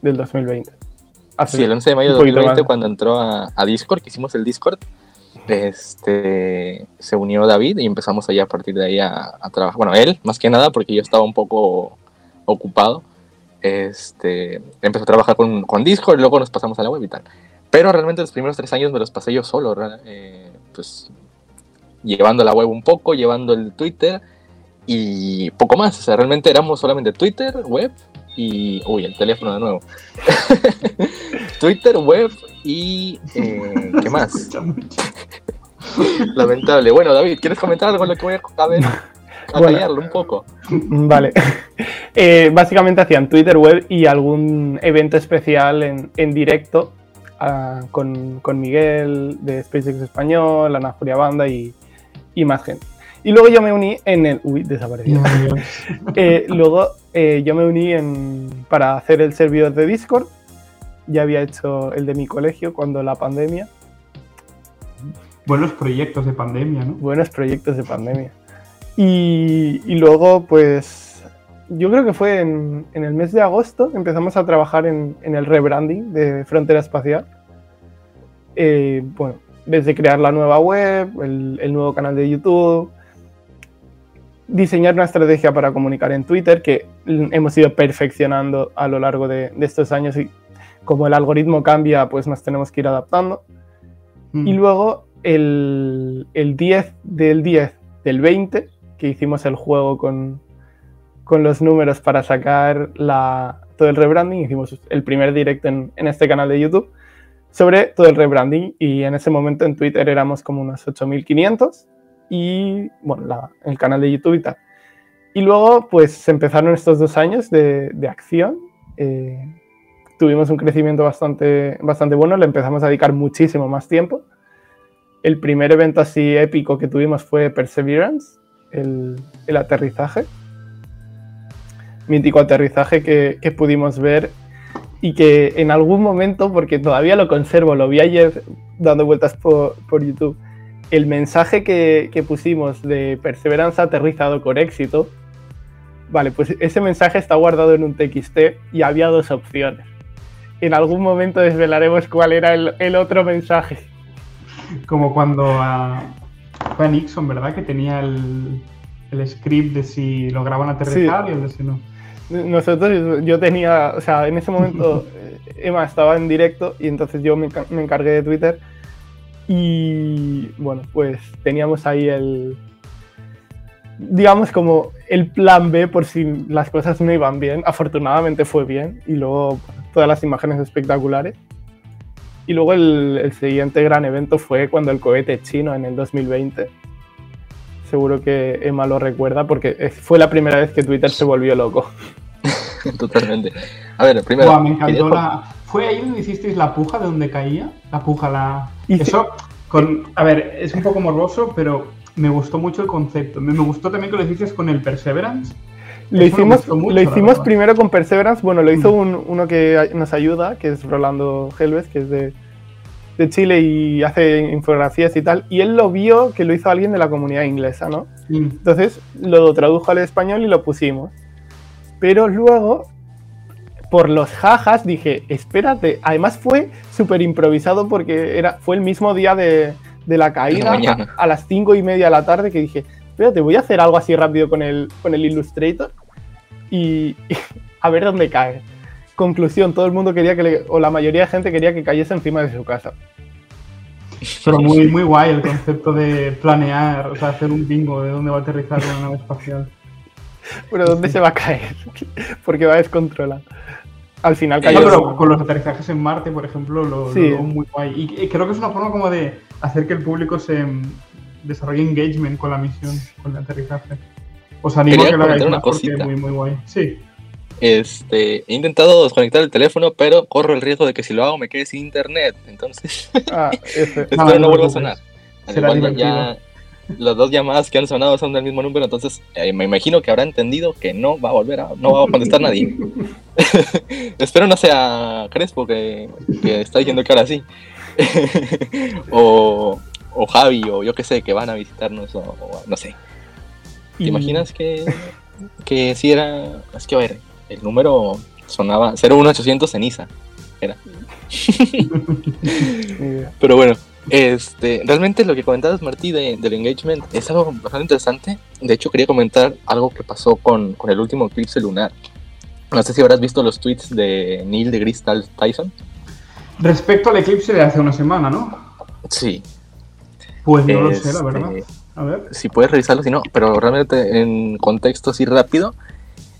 del 2020. sí, el 11 de mayo del 2020, cuando entró a, Discord, que hicimos el Discord, este, se unió David y empezamos allá a partir de ahí a, trabajar. Bueno, él, más que nada, porque yo estaba un poco ocupado. Este, empezó a trabajar con, con Discord y luego nos pasamos a la web y tal. Pero realmente los primeros tres años me los pasé yo solo, eh, pues llevando la web un poco, llevando el Twitter y poco más. O sea, realmente éramos solamente Twitter, web y... Uy, el teléfono de nuevo. *laughs* Twitter, web y... Eh, ¿Qué *laughs* más? *laughs* Lamentable. Bueno, David, ¿quieres comentar algo lo que voy a, ver? A callarlo un poco. Vale. *laughs* Eh, básicamente hacían Twitter, web y algún evento especial en, en directo con, con, Miguel de SpaceX Español, Ana Julia Banda y, y, más gente. Y luego yo me uní en el... Uy, desapareció. *laughs* eh, luego eh, yo me uní en, para hacer el servidor de Discord. Ya había hecho el de mi colegio cuando la pandemia. buenos proyectos de pandemia, ¿no? Buenos proyectos de pandemia. Y, luego, pues, yo creo que fue en, el mes de agosto, empezamos a trabajar en, el rebranding de Frontera Espacial. Eh, bueno, desde crear la nueva web, el, nuevo canal de YouTube, diseñar una estrategia para comunicar en Twitter que hemos ido perfeccionando a lo largo de, estos años y como el algoritmo cambia, pues nos tenemos que ir adaptando. Mm. Y luego el, el 10 del 10 del 20 que hicimos el juego con, con los números para sacar la, todo el rebranding. Hicimos el primer directo en, en, este canal de YouTube sobre todo el rebranding y en ese momento en Twitter éramos como unos 8500 y bueno, la, el canal de YouTube y tal. Y luego pues empezaron estos dos años de, de acción. Eh, tuvimos un crecimiento bastante, bastante bueno, le empezamos a dedicar muchísimo más tiempo. El primer evento así épico que tuvimos fue Perseverance, el, aterrizaje, mítico aterrizaje que, pudimos ver y que en algún momento, porque todavía lo conservo, lo vi ayer dando vueltas por, YouTube, el mensaje que, pusimos de Perseveranza aterrizado con éxito, vale, pues ese mensaje está guardado en un TXT y había dos opciones. En algún momento desvelaremos cuál era el, otro mensaje. Como cuando a, fue Nixon, ¿verdad? Que tenía el, el script de si lograban aterrizar y el de si no. Nosotros, yo tenía, o sea, en ese momento *laughs* Emma estaba en directo y entonces yo me, me, encargué de Twitter y bueno, pues teníamos ahí el, digamos como el plan B por si las cosas no iban bien. Afortunadamente fue bien y luego todas las imágenes espectaculares. Y luego el, siguiente gran evento fue cuando el cohete chino en el 2020. Seguro que Emma lo recuerda porque fue la primera vez que Twitter se volvió loco. *laughs* Totalmente. A ver, primero. me encantó la. ¿Fue ahí donde hicisteis la puja de donde caía? La puja, la. Eso, con. A ver, es un poco morboso, pero me gustó mucho el concepto. Me, gustó también que lo hiciste con el Perseverance. Lo hicimos, lo hicimos primero con Perseverance. Bueno, lo hizo mm. uno que nos ayuda, que es Rolando Helves, que es de, de, Chile y hace infografías y tal. Y él lo vio que lo hizo alguien de la comunidad inglesa, ¿no? Mm. Entonces lo tradujo al español y lo pusimos. Pero luego, por los jajas, dije, espérate. Además fue súper improvisado porque era, fue el mismo día de, de la caída a, las cinco y media de la tarde que dije, espérate, voy a hacer algo así rápido con el, con el Illustrator y, *laughs* a ver dónde cae. Conclusión, todo el mundo quería que, o la mayoría de gente quería que cayese encima de su casa. Pero muy, muy guay el concepto de planear, o sea, hacer un bingo de dónde va a aterrizar una nave espacial. Pero ¿dónde se va a caer? *laughs* Porque va a descontrolar. Al final cayó. pero con los aterrizajes en Marte, por ejemplo, lo, sí. muy guay. Y creo que es una forma como de hacer que el público se mm, desarrolle engagement con la misión, con el aterrizaje. Os animo a que lo hagáis una cosita. muy, muy guay. Sí. Este, he intentado desconectar el teléfono, pero corro el riesgo de que si lo hago me quede sin internet. Entonces, *laughs* ah, espero no, vuelva a sonar. Ya, las dos llamadas que han sonado son del mismo número, entonces eh, me imagino que habrá entendido que no va a volver a, no va a contestar nadie. *laughs* espero no sea Crespo que, que está diciendo que ahora sí. *laughs* o, o, Javi, o yo qué sé, que van a visitarnos, o, no sé. ¿Te imaginas que, que si era. Es que a ver, el número sonaba 01800 ceniza. Era. *laughs* Pero bueno, este, realmente lo que comentabas, Martí, de, del engagement es algo bastante interesante. De hecho, quería comentar algo que pasó con, con el último eclipse lunar. No sé si habrás visto los tweets de Neil de Crystal Tyson. Respecto al eclipse de hace una semana, ¿no? Sí. Pues no lo sé, la verdad. A ver. Si puedes revisarlo, si no, pero realmente en contexto así rápido,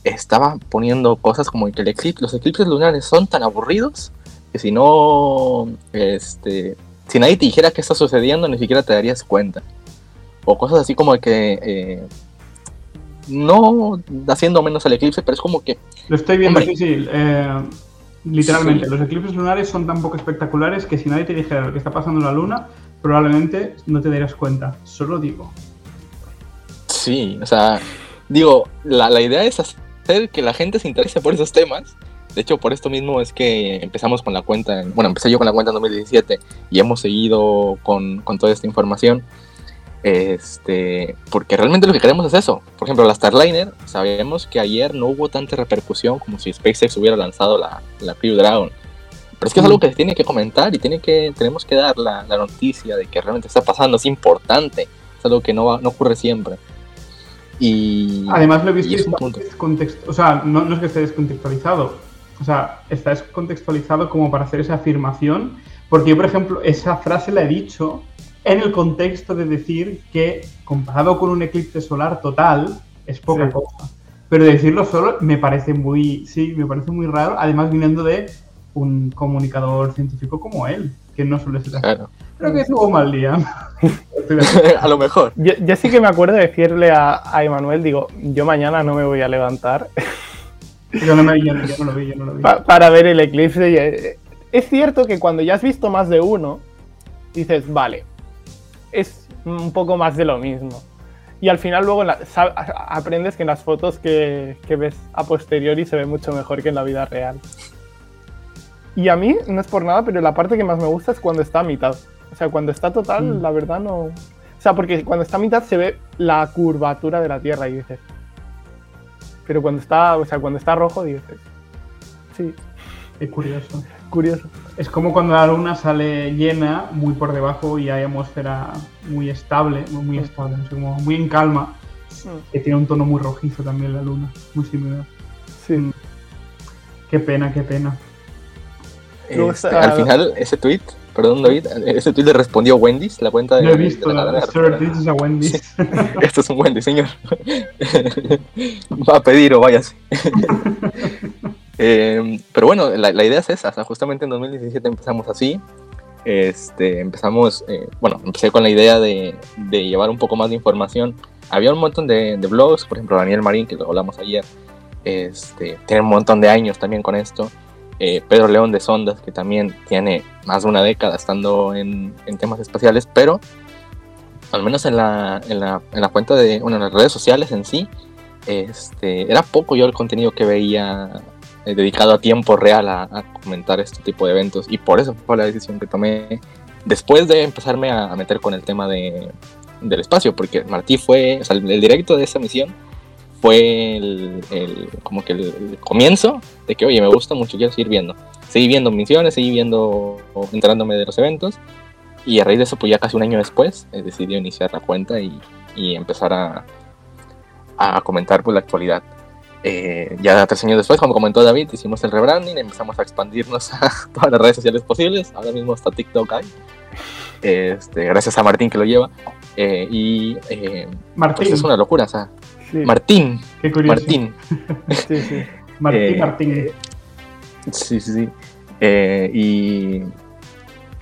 estaba poniendo cosas como que el eclipse, los eclipses lunares son tan aburridos que si no, este, si nadie te dijera qué está sucediendo, ni siquiera te darías cuenta. O cosas así como que, eh, no haciendo menos al eclipse, pero es como que... Lo estoy viendo, sí, sí. Eh, Literalmente, los eclipses lunares son tan poco espectaculares que si nadie te dijera lo que está pasando en la luna, probablemente no te darías cuenta. Solo digo. Sí, o sea, digo, la, idea es hacer que la gente se interese por esos temas De hecho, por esto mismo es que empezamos con la cuenta, bueno, empecé yo con la cuenta en 2017 y hemos seguido con, con toda esta información. Este, porque realmente lo que queremos es eso. Por ejemplo, la Starliner, sabemos que ayer no hubo tanta repercusión como si SpaceX hubiera lanzado la, la Crew Dragon. Pero es que es algo que se tiene que comentar y tiene que, tenemos que dar la, la, noticia de que realmente está pasando, es importante, es algo que no, no ocurre siempre. Y además lo he visto contexto, o sea, no, no, es que esté descontextualizado, o sea, está descontextualizado como para hacer esa afirmación, porque yo, por ejemplo, esa frase la he dicho en el contexto de decir que comparado con un eclipse solar total es poca cosa. Pero decirlo solo me parece muy, sí, me parece muy raro, además viniendo de un comunicador científico como él, que no suele ser así. Claro. Creo que tuvo mal día. *laughs* *laughs* a lo mejor. Yo, sí que me acuerdo de decirle a, a Emanuel, digo, yo mañana no me voy a levantar. Yo no, me, yo, no lo vi, yo no lo vi. para ver el eclipse. Eh, es cierto que cuando ya has visto más de uno, dices, vale, es un poco más de lo mismo. Y al final luego aprendes que en las fotos que, que ves a posteriori se ve mucho mejor que en la vida real. Y a mí, no es por nada, pero la parte que más me gusta es cuando está a mitad. O sea, cuando está total, mm. la verdad no... O sea, porque cuando está a mitad se ve la curvatura de la Tierra y dices... Pero cuando está, o sea, cuando está rojo dices... Sí. Es curioso. Curioso. Es como cuando la luna sale llena, muy por debajo y hay atmósfera muy estable, muy mm. estable, no sé, como muy en calma, mm. que tiene un tono muy rojizo también la luna, muy similar. Sí. Qué pena, qué pena. Este, al final, ese tweet, perdón David, ese tweet le respondió Wendy's, la cuenta de. Lo he visto, de la, a Wendy's. *laughs* Esto es un Wendy's, señor. *laughs* Va a pedir o váyase. *laughs* eh, pero bueno, la, la, idea es esa. O sea, justamente en 2017 empezamos así. Este, empezamos, eh, bueno, empecé con la idea de, de, llevar un poco más de información. Había un montón de, de blogs, por ejemplo, Daniel Marín, que lo hablamos ayer, este, tiene un montón de años también con esto. Eh, Pedro León de Sondas, que también tiene más de una década estando en, temas espaciales, pero al menos en la, en la, en la cuenta de, bueno, en las redes sociales en sí, este, era poco yo el contenido que veía eh, dedicado a tiempo real a, comentar este tipo de eventos. Y por eso fue la decisión que tomé después de empezarme a, meter con el tema de, del espacio, porque Martí fue, sea, el directo de esa misión fue el, como que el, comienzo de que, oye, me gusta mucho, quiero seguir viendo. Seguí viendo misiones, seguí viendo, enterándome de los eventos. Y a raíz de eso, pues ya casi un año después, he decidido iniciar la cuenta y, y empezar a, a, comentar pues, la actualidad. Eh, ya tres años después, como comentó David, hicimos el rebranding, empezamos a expandirnos *laughs* a todas las redes sociales posibles. Ahora mismo está TikTok ahí. Este, gracias a Martín que lo lleva. Eh, y eh, Martín. Pues es una locura, o sea, Martín. Qué curioso. Martín. *laughs* sí, sí. Martín, eh, Martín. Sí, sí, sí. Eh, y,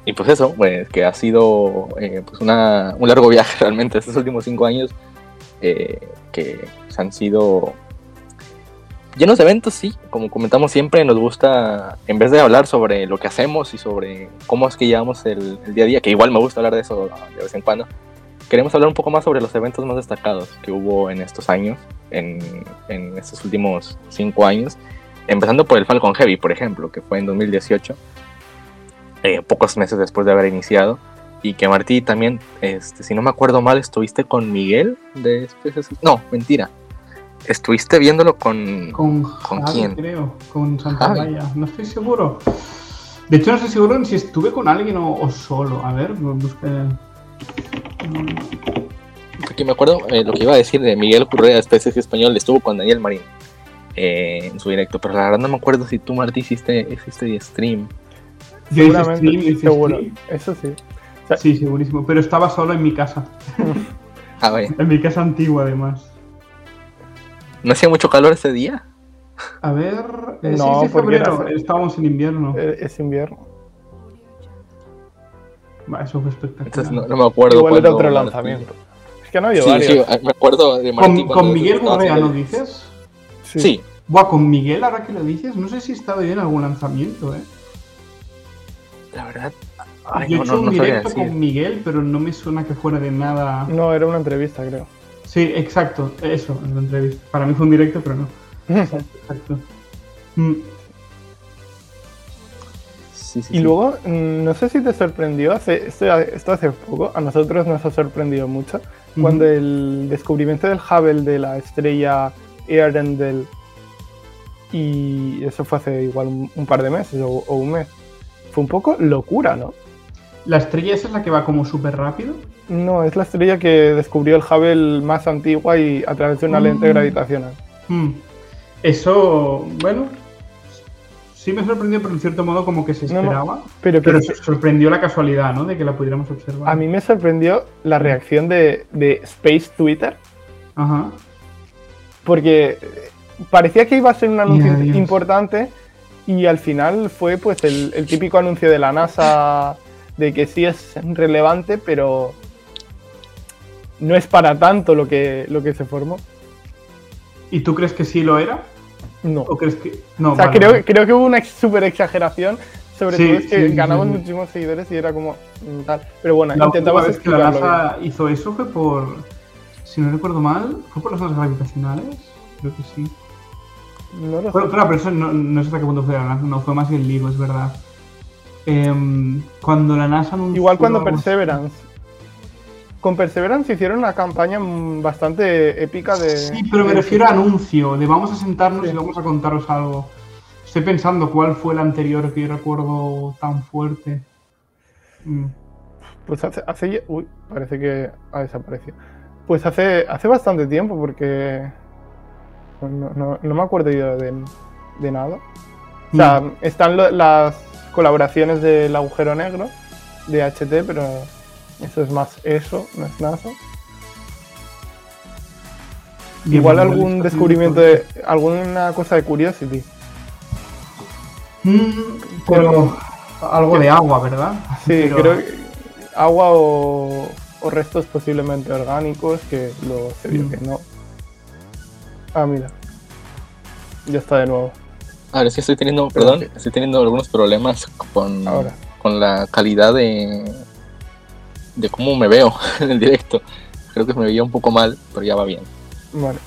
y pues eso, pues que ha sido eh, pues una, un largo viaje *laughs* realmente estos últimos cinco años que han sido llenos de eventos, sí. Como comentamos siempre, nos gusta, en vez de hablar sobre lo que hacemos y sobre cómo es que llevamos el, el día a día, que igual me gusta hablar de eso de vez en cuando, queremos hablar un poco más sobre los eventos más destacados que hubo en estos años, en, en estos últimos cinco años. Empezando por el Falcon Heavy, por ejemplo, que fue en 2018, eh, pocos meses después de haber iniciado. Y que Martí también, este, si no me acuerdo mal, estuviste con Miguel de No, mentira. Estuviste viéndolo con. Con, ¿con quién? Creo, con Santa No estoy seguro. De hecho, no estoy seguro si estuve con alguien o, solo. A ver, busqué. Aquí me acuerdo eh, lo que iba a decir de Miguel Correa, especies español, estuvo con Daniel Marín eh, en su directo, pero la verdad no me acuerdo si tú, Martí, hiciste, hiciste stream. Yo hice stream, seguro. Eso sí. sí, segurísimo, pero estaba solo en mi casa. *laughs* ah, En mi casa antigua, además. ¿No hacía mucho calor ese día? A ver, eh, no, sí, febrero, estábamos en invierno. Es invierno eso fue espectacular. no, me acuerdo. Igual era otro lanzamiento. Es que no había sí, varios. Sí, me acuerdo de Martín ¿Con, ¿con Miguel Correa lo dices? Sí. sí. Buah, con Miguel, ahora que lo dices, no sé si he estado yo en algún lanzamiento, ¿eh? La verdad. Ay, yo he hecho un directo con Miguel, pero no me suena que fuera de nada. No, era una entrevista, creo. Sí, exacto, eso, una entrevista. Para mí fue un directo, pero no. *laughs* exacto, exacto. Mm. Sí, sí, Y sí. luego, mm, no sé si te sorprendió, hace, esto, hace poco, a nosotros nos ha sorprendido mucho, cuando el descubrimiento del Hubble de la estrella Earendel, y eso fue hace igual un, un par de meses o, o un mes, fue un poco locura, ¿no? La estrella esa es la que va como súper rápido. No, es la estrella que descubrió el Hubble más antigua y a través de una lente Mm. gravitacional. Hmm. Eso, bueno, sí me sorprendió, pero en cierto modo como que se No, no. esperaba. Pero sorprendió la casualidad, ¿no? De que la pudiéramos observar. a mí me sorprendió la reacción de, de Space Twitter, Ajá. porque parecía que iba a ser un anuncio importante y al final fue pues el, el típico anuncio de la NASA de que sí es relevante, pero no es para tanto lo que, lo que se formó. ¿Y tú crees que sí lo era? No. ¿O crees que.? No, O sea, vale, creo, vale. creo que hubo una super exageración. Sobre Sí, todo es que sí, ganamos sí. muchísimos seguidores y era como mm, tal. Pero bueno, La intentamos vez que la bien. NASA hizo eso fue por. Si no recuerdo mal, ¿fue por las ondas gravitacionales? Creo que sí. No lo Pero, sé. pero, pero eso no, no sé hasta qué punto fue la NASA, no fue más el LIGO, es verdad. Em, cuando la NASA anunció... Igual cuando Perseverance. Con Perseverance hicieron una campaña mm, bastante épica de. Sí, pero me refiero a anuncio, de vamos a sentarnos Sí. y vamos a contaros algo. Estoy pensando cuál fue el anterior que yo recuerdo tan fuerte. Mm. Pues hace, hace Uy, parece que ha desaparecido. Pues hace, hace bastante tiempo porque. pues No, no- no me acuerdo yo de, de nada. O sea, Mm. están lo- las colaboraciones del agujero negro de HT, pero eso es más eso, no es NASA. Bien, Igual algún descubrimiento de. alguna cosa de Curiosity. Mm, pero algo de agua, ¿verdad? Sí, Pero- creo que agua o, o restos posiblemente orgánicos, que luego se vio Mm. que no. Ah, mira. Ya está de nuevo. A ver, es que estoy teniendo, perdón, estoy teniendo algunos problemas con, Ahora. con la calidad de, de cómo me veo *laughs* en el directo. Creo que me veía un poco mal, pero ya va bien. Vale.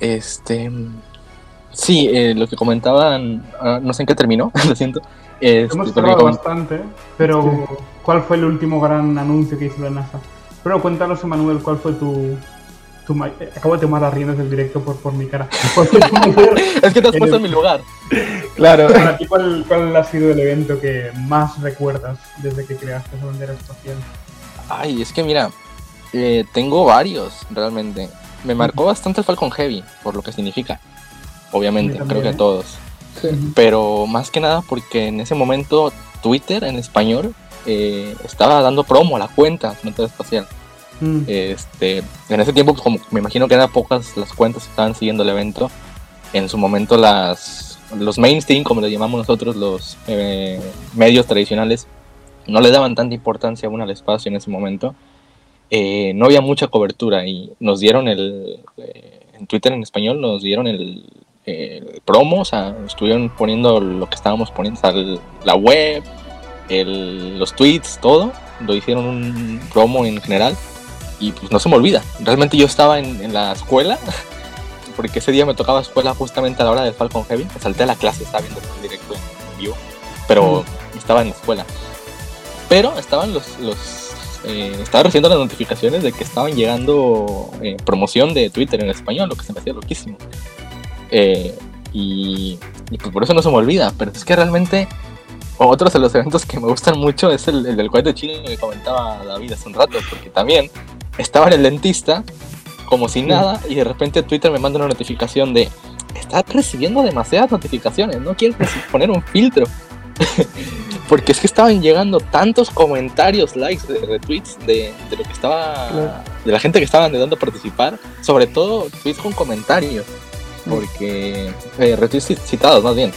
Este. Sí, eh, lo que comentaban, ah, no sé en qué terminó, *laughs* lo siento. Este, Hemos hablado bastante, pero ¿cuál fue el último gran anuncio que hizo la NASA? Pero cuéntanos, Emanuel, ¿cuál fue tu... Acabo de tomar las riendas del directo por, por mi cara. *laughs* ¿Cuál fue tu *laughs* mayor- Es que te has puesto en mi lugar. Claro. Para ti, ¿cuál, cuál ha sido el evento que más recuerdas desde que creaste esa bandera espacial? Ay, es que mira, eh, tengo varios realmente. Me marcó bastante el Falcon Heavy, por lo que significa. Obviamente, también, creo que a ¿eh? todos. Pero más que nada porque en ese momento Twitter en español eh, estaba dando promo a la cuenta Frontera Espacial. Mm, Este, en ese tiempo, pues, como me imagino que eran pocas las cuentas que estaban siguiendo el evento, en su momento las los mainstream, como le llamamos nosotros, los eh, medios tradicionales, no le daban tanta importancia aún al espacio en ese momento. Eh, no había mucha cobertura y nos dieron el, eh, en Twitter en español, nos dieron el, el promo, o sea, estuvieron poniendo lo que estábamos poniendo, o sea, la web, el- los tweets, todo, lo hicieron un promo en general y pues no se me olvida. Realmente yo estaba en, en la escuela, *laughs* porque ese día me tocaba escuela justamente a la hora del Falcon Heavy. Me salté a la clase, estaba viendo el directo en vivo, pero estaba en la escuela. Pero estaban los. los eh, estaba recibiendo las notificaciones de que estaban llegando eh, promoción de Twitter en español, lo que se me hacía loquísimo. Eh, y, y pues por eso no se me olvida, pero es que realmente otros de los eventos que me gustan mucho es el, el del cohete chino que comentaba David hace un rato, porque también estaba en el dentista como si nada y de repente Twitter me manda una notificación de estás recibiendo demasiadas notificaciones, no quieres poner un filtro. *laughs* porque es que estaban llegando tantos comentarios, likes, de retweets de, de lo que estaba, de la gente que estaba intentando participar, sobre todo tweets con comentarios, porque eh, retweets ci- citados más bien.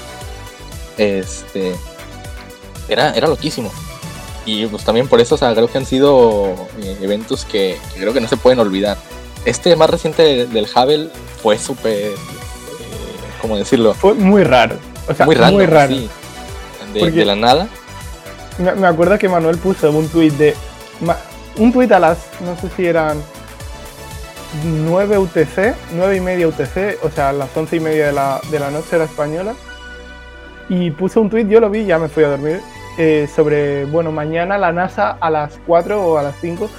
Este era, era loquísimo. Y pues también por eso, o sea, creo que han sido eh, eventos que, que creo que no se pueden olvidar. Este más reciente de- del Hubble fue súper, eh, ¿cómo decirlo? Fue muy raro. O sea, muy raro. raro. sí. De, Porque- de la nada. Me, acuerdo que Manuel puso un tweet de. Un tweet a las. No sé si eran. 9 UTC, 9 y media UTC, o sea, a las 11 y media de la, de la noche era española. y puso un tweet, yo lo vi, ya me fui a dormir, eh, sobre, bueno, mañana la NASA a las 4 o a las 5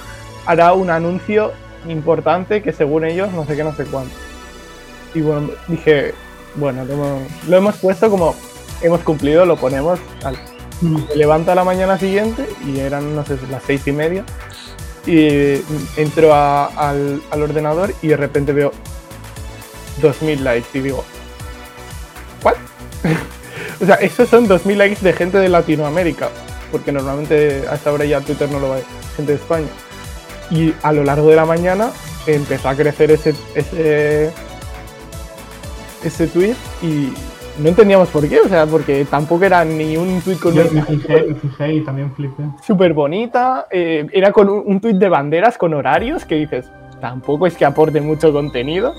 hará un anuncio importante que según ellos no sé qué, no sé cuánto. Y bueno, dije, bueno, lo hemos, puesto como hemos cumplido, lo ponemos. Al, mm. me levanto a la mañana siguiente y eran, no sé, las seis y media. Y entro al, al ordenador y de repente veo 2000 likes y digo, ¿what? O sea, esos son 2000 likes de gente de Latinoamérica, porque normalmente a esta hora ya Twitter no lo va, gente de España. Y a lo largo de la mañana empezó a crecer ese, ese, ese tweet y no entendíamos por qué, o sea, porque tampoco era ni un tweet con... Yo me fijé, me fijé y también flipé. Súper bonita, eh, era con un, un tweet de banderas con horarios que dices, tampoco es que aporte mucho contenido.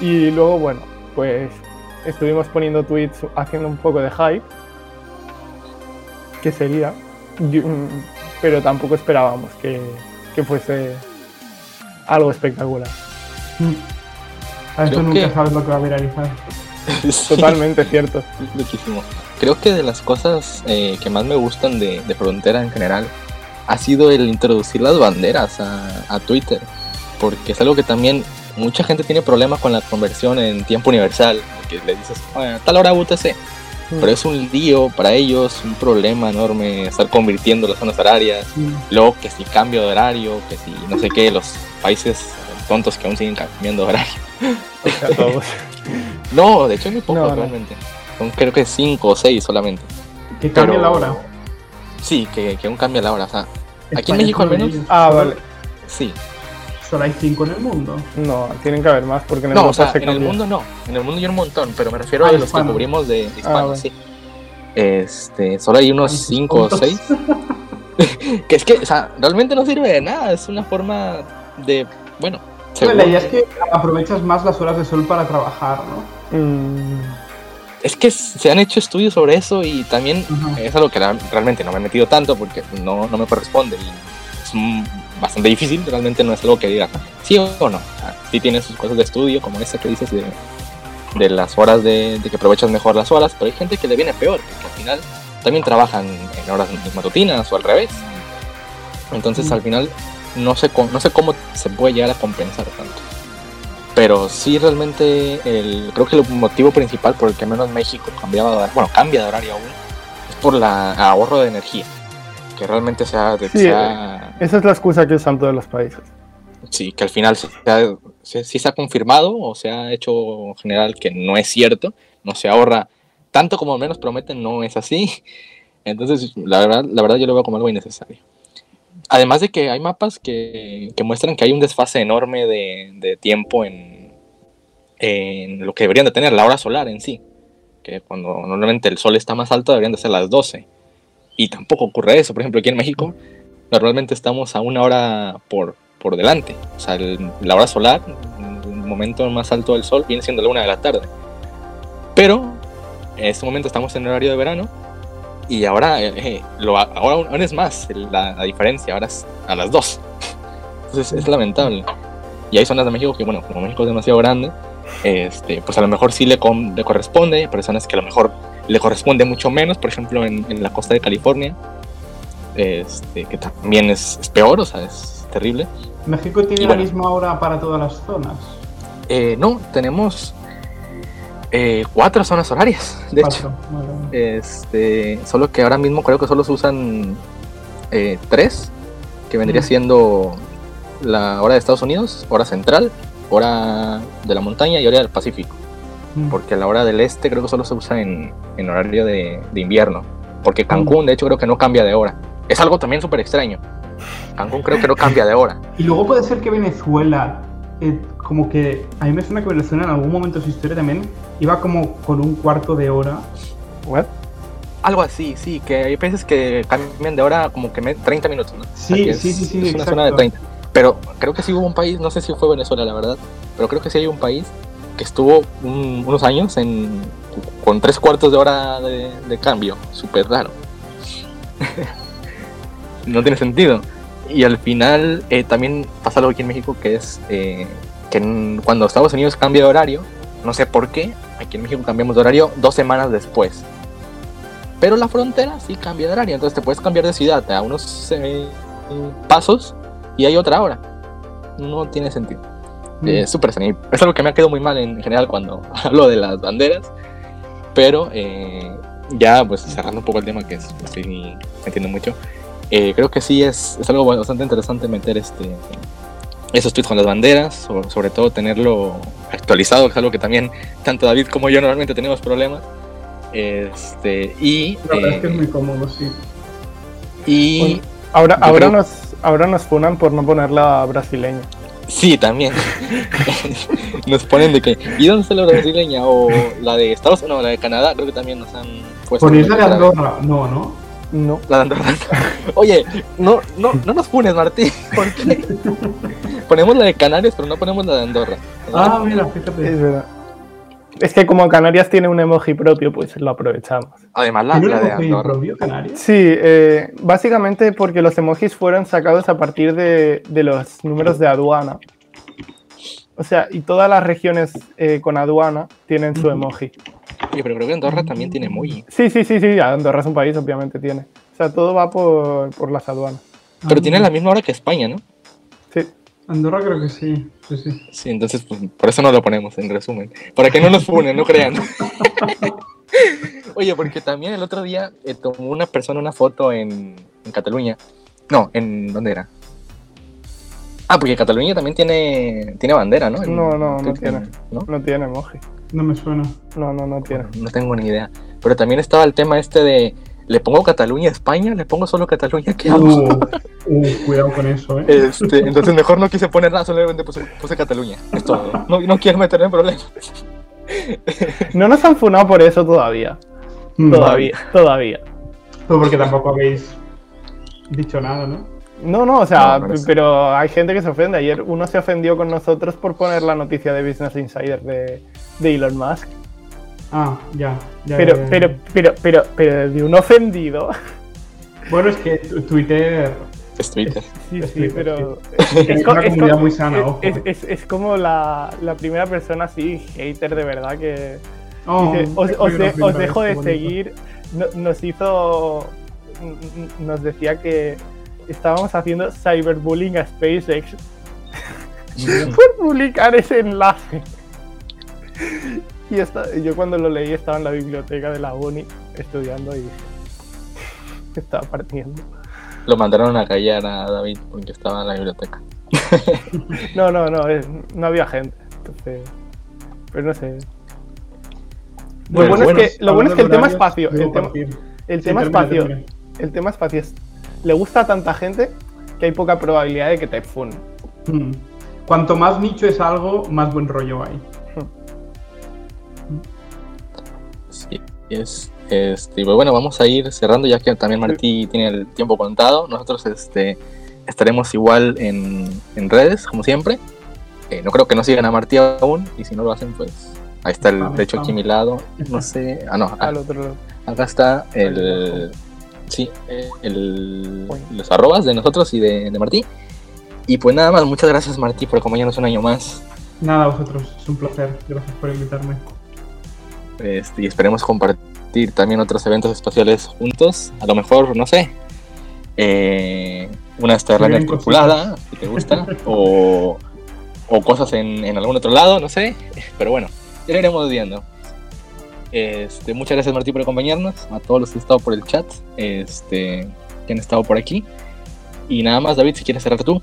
Y luego, bueno, pues estuvimos poniendo tweets haciendo un poco de hype, que sería, mm, pero tampoco esperábamos que, que fuese algo espectacular. A eso nunca sabes lo que va a viralizar. *laughs* Totalmente cierto. Muchísimo. Creo que de las cosas eh, que más me gustan de, Frontera en general ha sido el introducir las banderas a, Twitter. Porque es algo que también mucha gente tiene problemas con la conversión en tiempo universal. Que le dices, a tal hora UTC. Mm. Pero es un lío para ellos, un problema enorme estar convirtiendo las zonas horarias. Mm. Luego que si cambio de horario, que si no sé qué, los países tontos que aún siguen cambiando de horario. *laughs* no, de hecho es muy poco realmente. Son creo que 5 o 6 solamente. Que cambia la hora. Sí, que, que aún cambia la hora. O sea, aquí en México al menos. Ah, vale. Sí. Solo hay 5 en el mundo. No, tienen que haber más porque en el mundo o sea, en el mundo no. En el mundo hay un montón, pero me refiero ah, a los que cubrimos de España, ah, sí. Este, solo hay unos 5 o 6. *laughs* que es que, o sea, realmente no sirve de nada. Es una forma de, bueno, la idea es que aprovechas más las horas de sol para trabajar, ¿no? Mm. Es que se han hecho estudios sobre eso y también es algo que realmente no me he metido tanto porque no, no me corresponde y es bastante difícil, realmente no es algo que diga sí o no. Sí tiene sus cosas de estudio, como esa que dices de, de las horas de, que aprovechas mejor las horas, pero hay gente que le viene peor, porque al final también trabajan en horas matutinas o al revés. Entonces al final no sé, no sé cómo se puede llegar a compensar tanto. Pero sí, realmente, el, creo que el motivo principal por el que menos México cambiaba, bueno, cambia de horario aún, es por el ahorro de energía. Que realmente sea, de, sí, Esa es la excusa que usan todos los países. Sí, que al final sí se, se ha confirmado o se ha hecho en general que no es cierto, no se ahorra tanto como menos prometen, no es así. Entonces, la verdad, la verdad yo lo veo como algo innecesario. Además de que hay mapas que, muestran que hay un desfase enorme de, tiempo en, en, lo que deberían de tener, la hora solar en sí. Que cuando normalmente el sol está más alto deberían de ser las 12. Y tampoco ocurre eso. Por ejemplo, aquí en México normalmente estamos a una hora por, por delante. O sea, la hora solar, el momento más alto del sol, viene siendo la una de la tarde. Pero en este momento estamos en horario de verano y ahora, eh, eh, lo, ahora, es más la, diferencia, ahora es a las 2. Entonces es lamentable. Y hay zonas de México que, bueno, como México es demasiado grande, este, pues a lo mejor sí le, le corresponde, hay personas que a lo mejor le corresponde mucho menos, por ejemplo en, en la costa de California, este, que también es, peor, o sea, es terrible. ¿México tiene la misma hora para todas las zonas? Eh, no, tenemos eh, cuatro zonas horarias, de hecho. Este, solo que ahora mismo creo que solo se usan eh, tres, que vendría siendo la hora de Estados Unidos, hora central, hora de la montaña y hora del Pacífico. Porque la hora del este creo que solo se usa en, horario de, invierno. Porque Cancún, de hecho, creo que no cambia de hora. Es algo también súper extraño. Cancún creo que no cambia de hora. Y luego puede ser que Venezuela eh, como que a mí me suena que Venezuela en algún momento de su historia también iba como con un cuarto de hora. ¿What? Algo así, sí, que hay veces que cambian de hora como que 30 minutos, ¿no? Sí, sí, sí, sí, Es una zona de 30. Pero creo que sí hubo un país, no sé si fue Venezuela, la verdad, pero creo que sí hay un país que estuvo unos años en, con tres cuartos de hora de, cambio. Súper raro. *laughs* no tiene sentido. Y al final eh, también pasa algo aquí en México que es eh, que cuando Estados Unidos cambia de horario, no sé por qué, aquí en México cambiamos de horario dos semanas después. Pero la frontera sí cambia de horario, entonces te puedes cambiar de ciudad a unos eh, pasos y hay otra hora. No tiene sentido. Mm. Súper extraño. Es algo que me ha quedado muy mal en general cuando *laughs* hablo de las banderas. Pero eh, ya, pues cerrando un poco el tema, que es, estoy entiendo mucho, eh, creo que sí es, es algo bastante interesante meter este esos tweets con las banderas, sobre, sobre todo tenerlo actualizado, que es algo que también tanto David como yo normalmente tenemos problemas. Este, y. La verdad es que es eh, muy cómodo, sí. y Bueno, Ahora, ahora, creo- nos, ahora nos funan por no ponerla brasileña. sí, también. *laughs* nos ponen de que. ¿Y dónde está la brasileña? O la de Estados Unidos, no, la de Canadá, creo que también nos han puesto. Por isla de. Andorra, no, ¿no? No. La de Andorra. Oye, no, no, no nos funes, Martín. ¿Por qué? ponemos la de Canarias, pero no ponemos la de Andorra. Ah, mira, fíjate. Es verdad. Es que como Canarias tiene un emoji propio, pues lo aprovechamos. Además, la, ¿Tiene la un de Andorra. propio, Canarias? Sí, eh, básicamente porque los emojis fueron sacados a partir de, de los números de aduana. O sea, y todas las regiones eh, con aduana tienen su emoji. Oye, pero creo que Andorra también tiene emoji. Sí, sí, sí, sí, Andorra es un país, obviamente tiene. O sea, todo va por, por las aduanas. Pero tiene la misma hora que España, ¿no? Sí. Andorra creo que sí. Sí, sí. Sí, entonces pues, por eso no lo ponemos en resumen. Para que no nos funen, no crean. *laughs* Oye, porque también el otro día eh, tomó una persona una foto en, en Cataluña. No, ¿en dónde era? Ah, porque Cataluña también tiene, tiene bandera, ¿no? En- No, no, no creo que- tiene. ¿no? No tiene emoji. No me suena. No, no, no tiene. No tengo ni idea. Pero también estaba el tema este de, ¿le pongo Cataluña a España? ¿Le pongo solo Cataluña? ¿Qué hago? Uh, uh, cuidado con eso, ¿eh? Este, entonces mejor no quise poner nada, solamente puse, puse Cataluña. Es todo. No, no quiero meterme en problemas. No nos han funado por eso todavía. Mm, Todavía, todavía. Pero porque tampoco habéis dicho nada, ¿no? No, no, o sea, No, pero hay gente que se ofende. Ayer uno se ofendió con nosotros por poner la noticia de Business Insider de, de Elon Musk. Ah, ya. ya, Pero, ya, ya. pero, pero, pero, pero de un ofendido. Bueno, es que Twitter Es Twitter. Sí, Es sí, Twitter, pero. es una comunidad co- muy sana, ojo. es, es- es como la, la primera persona así, hater de verdad, que Oh, dice, os, qué os de- gracioso, os dejo de seguir. No- nos hizo. Nos decía que estábamos haciendo cyberbullying a SpaceX por publicar ese enlace. Y esta- yo cuando lo leí estaba en la biblioteca de la uni estudiando y *laughs* estaba partiendo. Lo mandaron a callar a David porque estaba en la biblioteca. *laughs* No, no, no, no había gente. Entonces, pero no sé. Lo Bueno, es que, lo bueno es que el tema espacio, el tema, el Sí, tema espacio, el tema espacio es, le gusta a tanta gente que hay poca probabilidad de que te funen. Mm. Cuanto más nicho es algo, más buen rollo hay. Sí, es. Este, bueno, vamos a ir cerrando ya que también Martí tiene el tiempo contado. Nosotros este, estaremos igual en, en redes, como siempre. Eh, no creo que no sigan a Martí aún, y si no lo hacen, pues ahí está el, de hecho aquí a mi lado. No sé. Ah, no, *laughs* Al otro lado. Acá está el. Sí, eh, el, Bueno. los arrobas de nosotros y de, de Martí. Y pues nada más, muchas gracias Martí por acompañarnos un año más. Nada, vosotros, es un placer. Gracias por invitarme. Este, y esperemos compartir también otros eventos espaciales juntos. A lo mejor, no sé, eh, una Starliner tripulada, si te gusta, o, o cosas en, en algún otro lado, no sé. Pero bueno, ya lo iremos viendo. Este, muchas gracias Martí por acompañarnos, a todos los que han estado por el chat, este, que han estado por aquí. Y nada más, David, si quieres cerrar tú.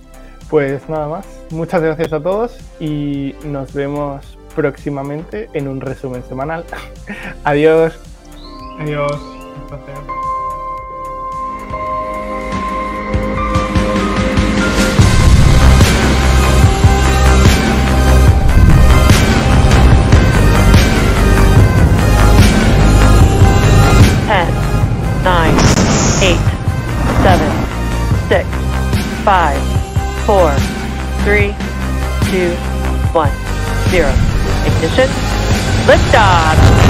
Pues nada más. Muchas gracias a todos y nos vemos próximamente en un resumen semanal. *laughs* Adiós. Adiós. Un placer. Six, five, four, three, two, one, zero. Ignition. Liftoff.